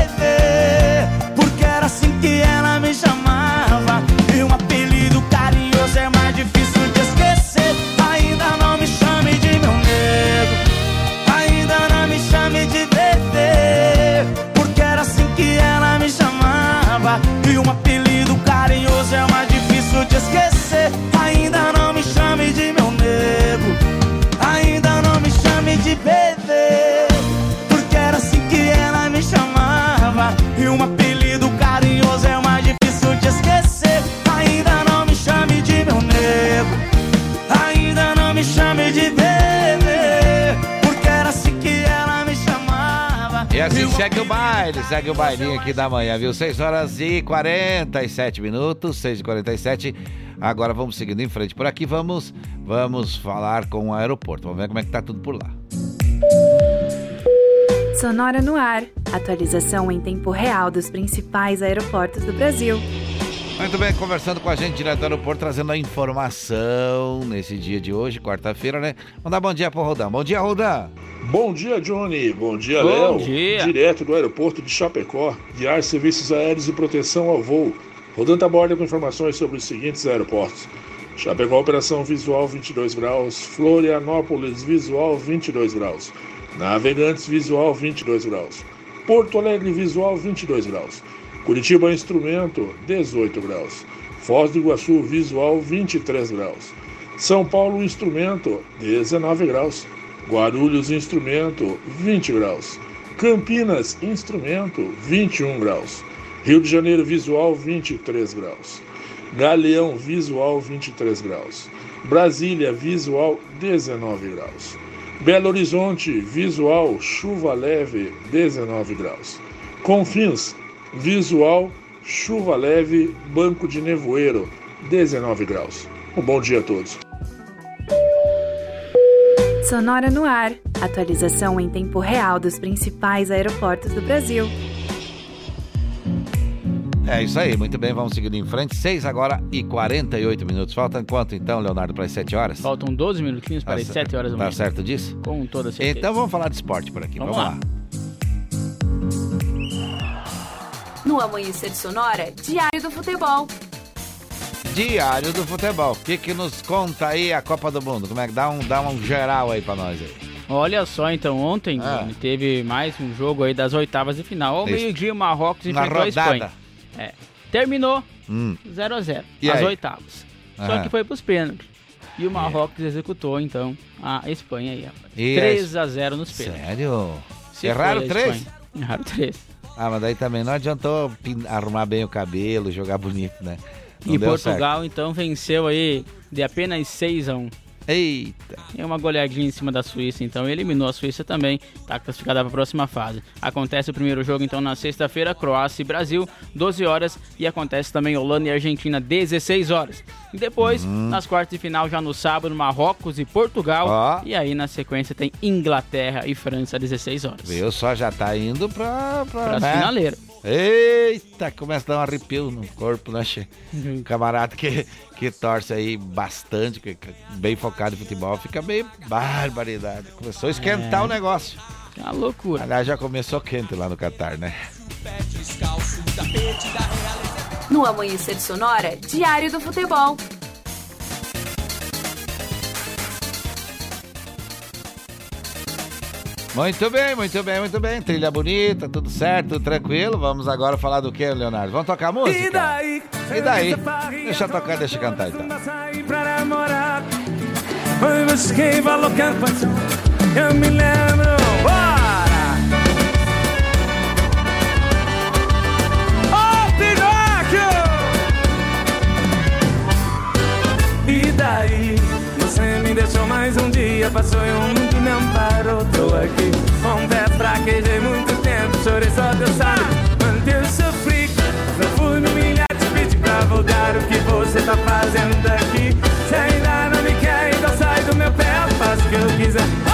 Baile, segue o bailinho aqui da manhã, viu? 6 horas e 47 minutos, 6 e 47 Agora vamos seguindo em frente por aqui, vamos, vamos falar com o aeroporto. Vamos ver como é que tá tudo por lá. Sonora no ar. Atualização em tempo real dos principais aeroportos do Brasil. Muito bem, conversando com a gente direto do aeroporto, trazendo a informação nesse dia de hoje, quarta-feira, né? Vamos dar bom dia pro Rodan. Bom dia, Rodan. Bom dia, Johnny. Bom dia, Bom Léo. dia. Direto do aeroporto de Chapecó, guiar serviços aéreos e proteção ao voo. Rodando a borda com informações sobre os seguintes aeroportos. Chapecó, operação visual 22 graus. Florianópolis, visual 22 graus. Navegantes, visual 22 graus. Porto Alegre, visual 22 graus. Curitiba, instrumento 18 graus. Foz do Iguaçu, visual 23 graus. São Paulo, instrumento 19 graus. Guarulhos, instrumento 20 graus. Campinas, instrumento 21 graus. Rio de Janeiro, visual 23 graus. Galeão, visual 23 graus. Brasília, visual 19 graus. Belo Horizonte, visual chuva leve 19 graus. Confins, visual chuva leve banco de nevoeiro 19 graus. Um bom dia a todos. Sonora no ar. Atualização em tempo real dos principais aeroportos do Brasil. É isso aí, muito bem, vamos seguindo em frente. 6 agora e 48 minutos. Faltam quanto então, Leonardo, para as 7 horas? Faltam 12 minutinhos para as Tá 7 horas da Tá manhã. certo disso? Com toda certeza. Então vamos falar de esporte por aqui. Vamos Vamos, lá. lá. No Amanhecer Sonora, Diário do Futebol. Diário do Futebol. O que, que nos conta aí a Copa do Mundo? Como é que dá um, dá um geral aí pra nós aí? Olha só, então, ontem Ah. Teve mais um jogo aí das oitavas de final. Ao meio-dia, o Marrocos enfrentou a Espanha. É. Terminou Hum. 0 a 0 E as aí? oitavas. Só Aham. que foi pros pênaltis. E o Marrocos executou, então, a Espanha aí, rapaz. E a 3 a 0 nos pênaltis. Sério? Se Erraram três? Erraram três. Ah, mas daí também não adiantou arrumar bem o cabelo, jogar bonito, né? Não e Portugal, então, venceu aí de apenas 6 a 1 Eita! É uma goleadinha em cima da Suíça, então eliminou a Suíça também, tá classificada para a próxima fase. Acontece o primeiro jogo, então, na sexta-feira, Croácia e Brasil, 12 horas, e acontece também Holanda e Argentina, 16 horas. E depois, Hum. nas quartas de final, já no sábado, Marrocos e Portugal, e aí na sequência tem Inglaterra e França, 16 horas. Viu? Só já tá indo pra... Pra, Pra né? finaleira. Eita, começa a dar um arrepio no corpo, né, che? Uhum. Camarada que, que torce aí bastante, que que bem focado em futebol, fica meio barbaridade. Começou a esquentar É. o negócio. É uma loucura. Aliás, já começou quente lá no Catar, né? No Amanhecer Sonora, Diário do Futebol. Muito bem, muito bem, muito bem. Trilha bonita, tudo certo, tudo tranquilo. Vamos agora falar do que, Leonardo? Vamos tocar música? E daí? E daí? Deixa eu tocar, deixa eu cantar então. Foi a Eu me lembro Bora! Ô, Pinóquio! E daí? Você me deixou mais um dia Passou e um mundo não parou. Tô aqui, confesso, fraquejei muito tempo Chorei só Deus sabe Quanto eu sofri. Não fui me humilhar, te pedir pra voltar O que você tá fazendo aqui. Se ainda não me quer, então sai do meu pé Faço o que eu quiser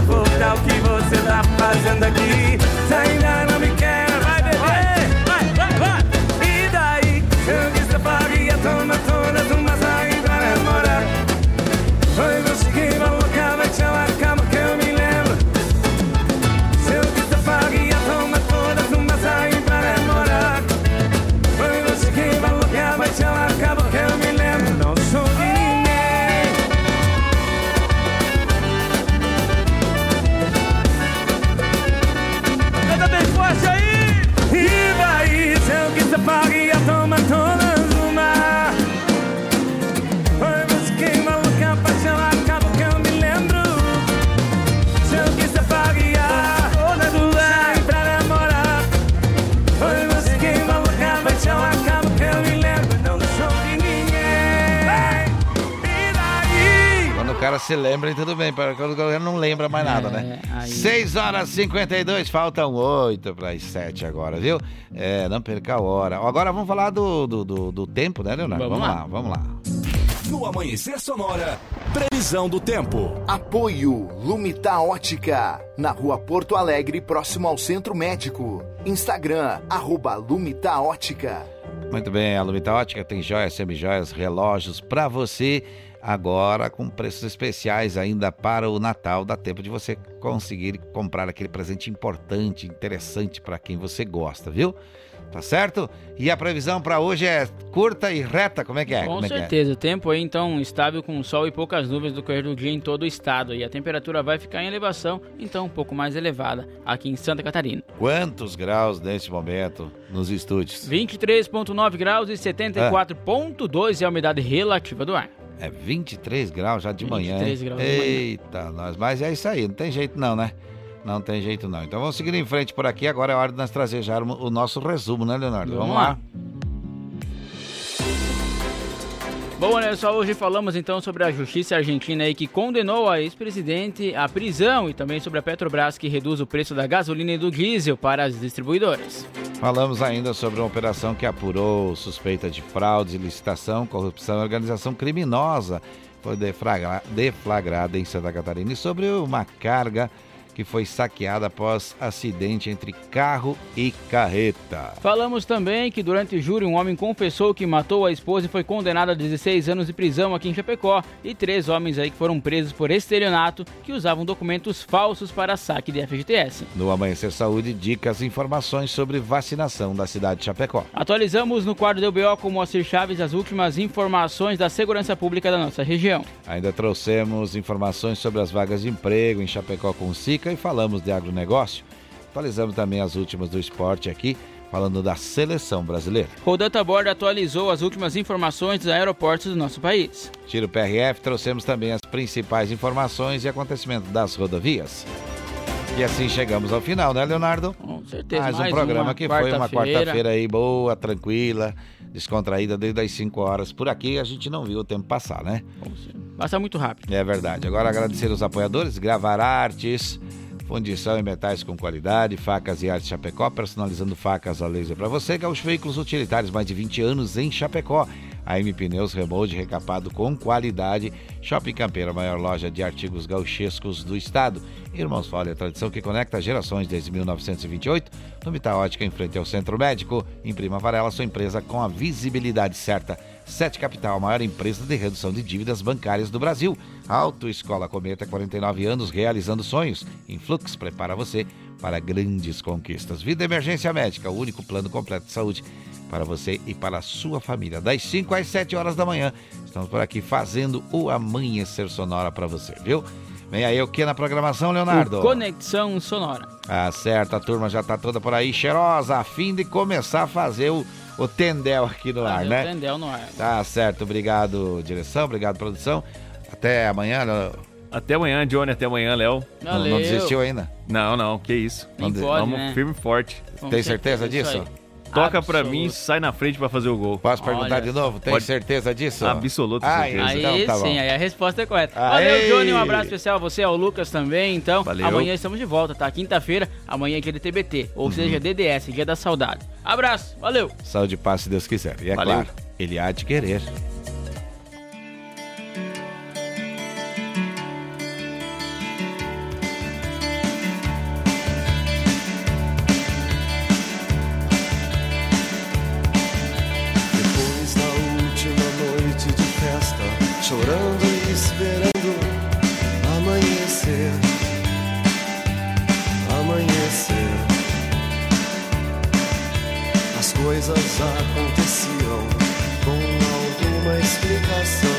voltar o que você tá fazendo aqui. Se lembra, e tudo bem. para Quando o não lembra mais nada, né? É, aí- 6 horas e 52, faltam 8 para as 7 agora, viu? É, não perca a hora. Agora vamos falar do, do, do, do tempo, né, Leonardo? Vamos Vamos, lá. lá, vamos lá. No Amanhecer Sonora, previsão do tempo. Apoio Lumita Ótica, na rua Porto Alegre, próximo ao Centro Médico. Instagram, arroba Lumita Ótica. Muito bem, a Lumita Ótica tem joias, semijoias, relógios para você. Agora com preços especiais ainda para o Natal. Dá tempo de você conseguir comprar aquele presente importante, interessante para quem você gosta, viu? Tá certo? E a previsão para hoje é curta e reta, como é que é? Com é é? certeza, tempo aí então estável com sol e poucas nuvens do correr do dia em todo o estado. E a temperatura vai ficar em elevação, então um pouco mais elevada aqui em Santa Catarina. Quantos graus neste momento nos estúdios? 23,9 graus e 74,2 é a umidade relativa do ar. É 23 graus já de manhã. 23 hein? graus de manhã. Eita, nós. Mas é isso aí, não tem jeito não, né? Não tem jeito não. Então vamos seguir em frente por aqui. Agora é hora de nós trazer já o o nosso resumo, né, Leonardo? Vamos, Vamos lá. lá. Bom, olha só, hoje falamos então sobre a justiça argentina aí que condenou a ex-presidente à prisão e também sobre a Petrobras que reduz o preço da gasolina e do diesel para as distribuidoras. Falamos ainda sobre uma operação que apurou suspeita de fraude, licitação, corrupção e organização criminosa. Foi deflagra- deflagrada em Santa Catarina e sobre uma carga que foi saqueada após acidente entre carro e carreta. Falamos também que durante o júri um homem confessou que matou a esposa e foi condenado a 16 anos de prisão aqui em Chapecó e três homens aí que foram presos por estelionato que usavam documentos falsos para saque de FGTS. No Amanhecer Saúde, dicas e informações sobre vacinação da cidade de Chapecó. Atualizamos no quadro do BO com Moacir Chaves as últimas informações da segurança pública da nossa região. Ainda trouxemos informações sobre as vagas de emprego em Chapecó com o E falamos de agronegócio. Atualizamos também as últimas do esporte aqui, falando da seleção brasileira. Rodanta Borda atualizou as últimas informações dos aeroportos do nosso país. Tiro PRF, trouxemos também as principais informações e acontecimentos das rodovias. E assim chegamos ao final, né, Leonardo? Com certeza. Mais um mais programa uma que foi uma quarta-feira. aí boa, tranquila, descontraída desde as 5 horas. Por aqui a gente não viu o tempo passar, né? Passa muito rápido. É verdade. Agora agradecer os apoiadores, Gravar Artes, fundição em metais com qualidade, facas e artes Chapecó, personalizando facas a laser para você, Gaúcho Veículos Utilitários, mais de 20 anos em Chapecó. AM Pneus Remold recapado com qualidade. Shopping Campeiro, a maior loja de artigos gauchescos do estado. Irmãos Folha, a tradição que conecta gerações desde 1928. No Ótica, em frente ao Centro Médico. Imprima Varela, sua empresa com a visibilidade certa. Sete Capital, a maior empresa de redução de dívidas bancárias do Brasil. Autoescola Cometa, 49 anos, realizando sonhos. Influx prepara você para grandes conquistas. Vida Emergência Médica, o único plano completo de saúde para você e para a sua família. Das 5 às 7 horas da manhã, estamos por aqui fazendo o amanhecer sonora para você, viu? Vem aí o que na programação, Leonardo? O Conexão Sonora. Ah, certo, a turma já tá toda por aí, cheirosa, a fim de começar a fazer o, o tendel aqui no ar, Fazer o né? Tendel no ar. Tá certo, obrigado, direção, obrigado, produção. Até amanhã, Léo. Até amanhã, Johnny, até amanhã, Léo. Não, não desistiu ainda? Não, não, que isso. Nem pode, vamos né? firme e forte. Com Tem certeza, certeza isso disso? Toca pra Absoluto. mim, sai na frente pra fazer o gol. Posso perguntar Olha de novo? Tem Pode. certeza disso? Absoluta Ah, certeza. Aí Então, tá sim, aí a resposta é correta. Aê! Valeu, Johnny, um abraço especial a você, ao Lucas também. Então, Valeu. amanhã estamos de volta, tá? Quinta-feira, amanhã é dia de TBT, ou Uhum. seja, DDS, dia da saudade. Abraço, valeu! Saúde e paz, se Deus quiser. E é Valeu. claro, ele há de querer. amanhecer, amanhecer. As coisas aconteciam com alguma explicação.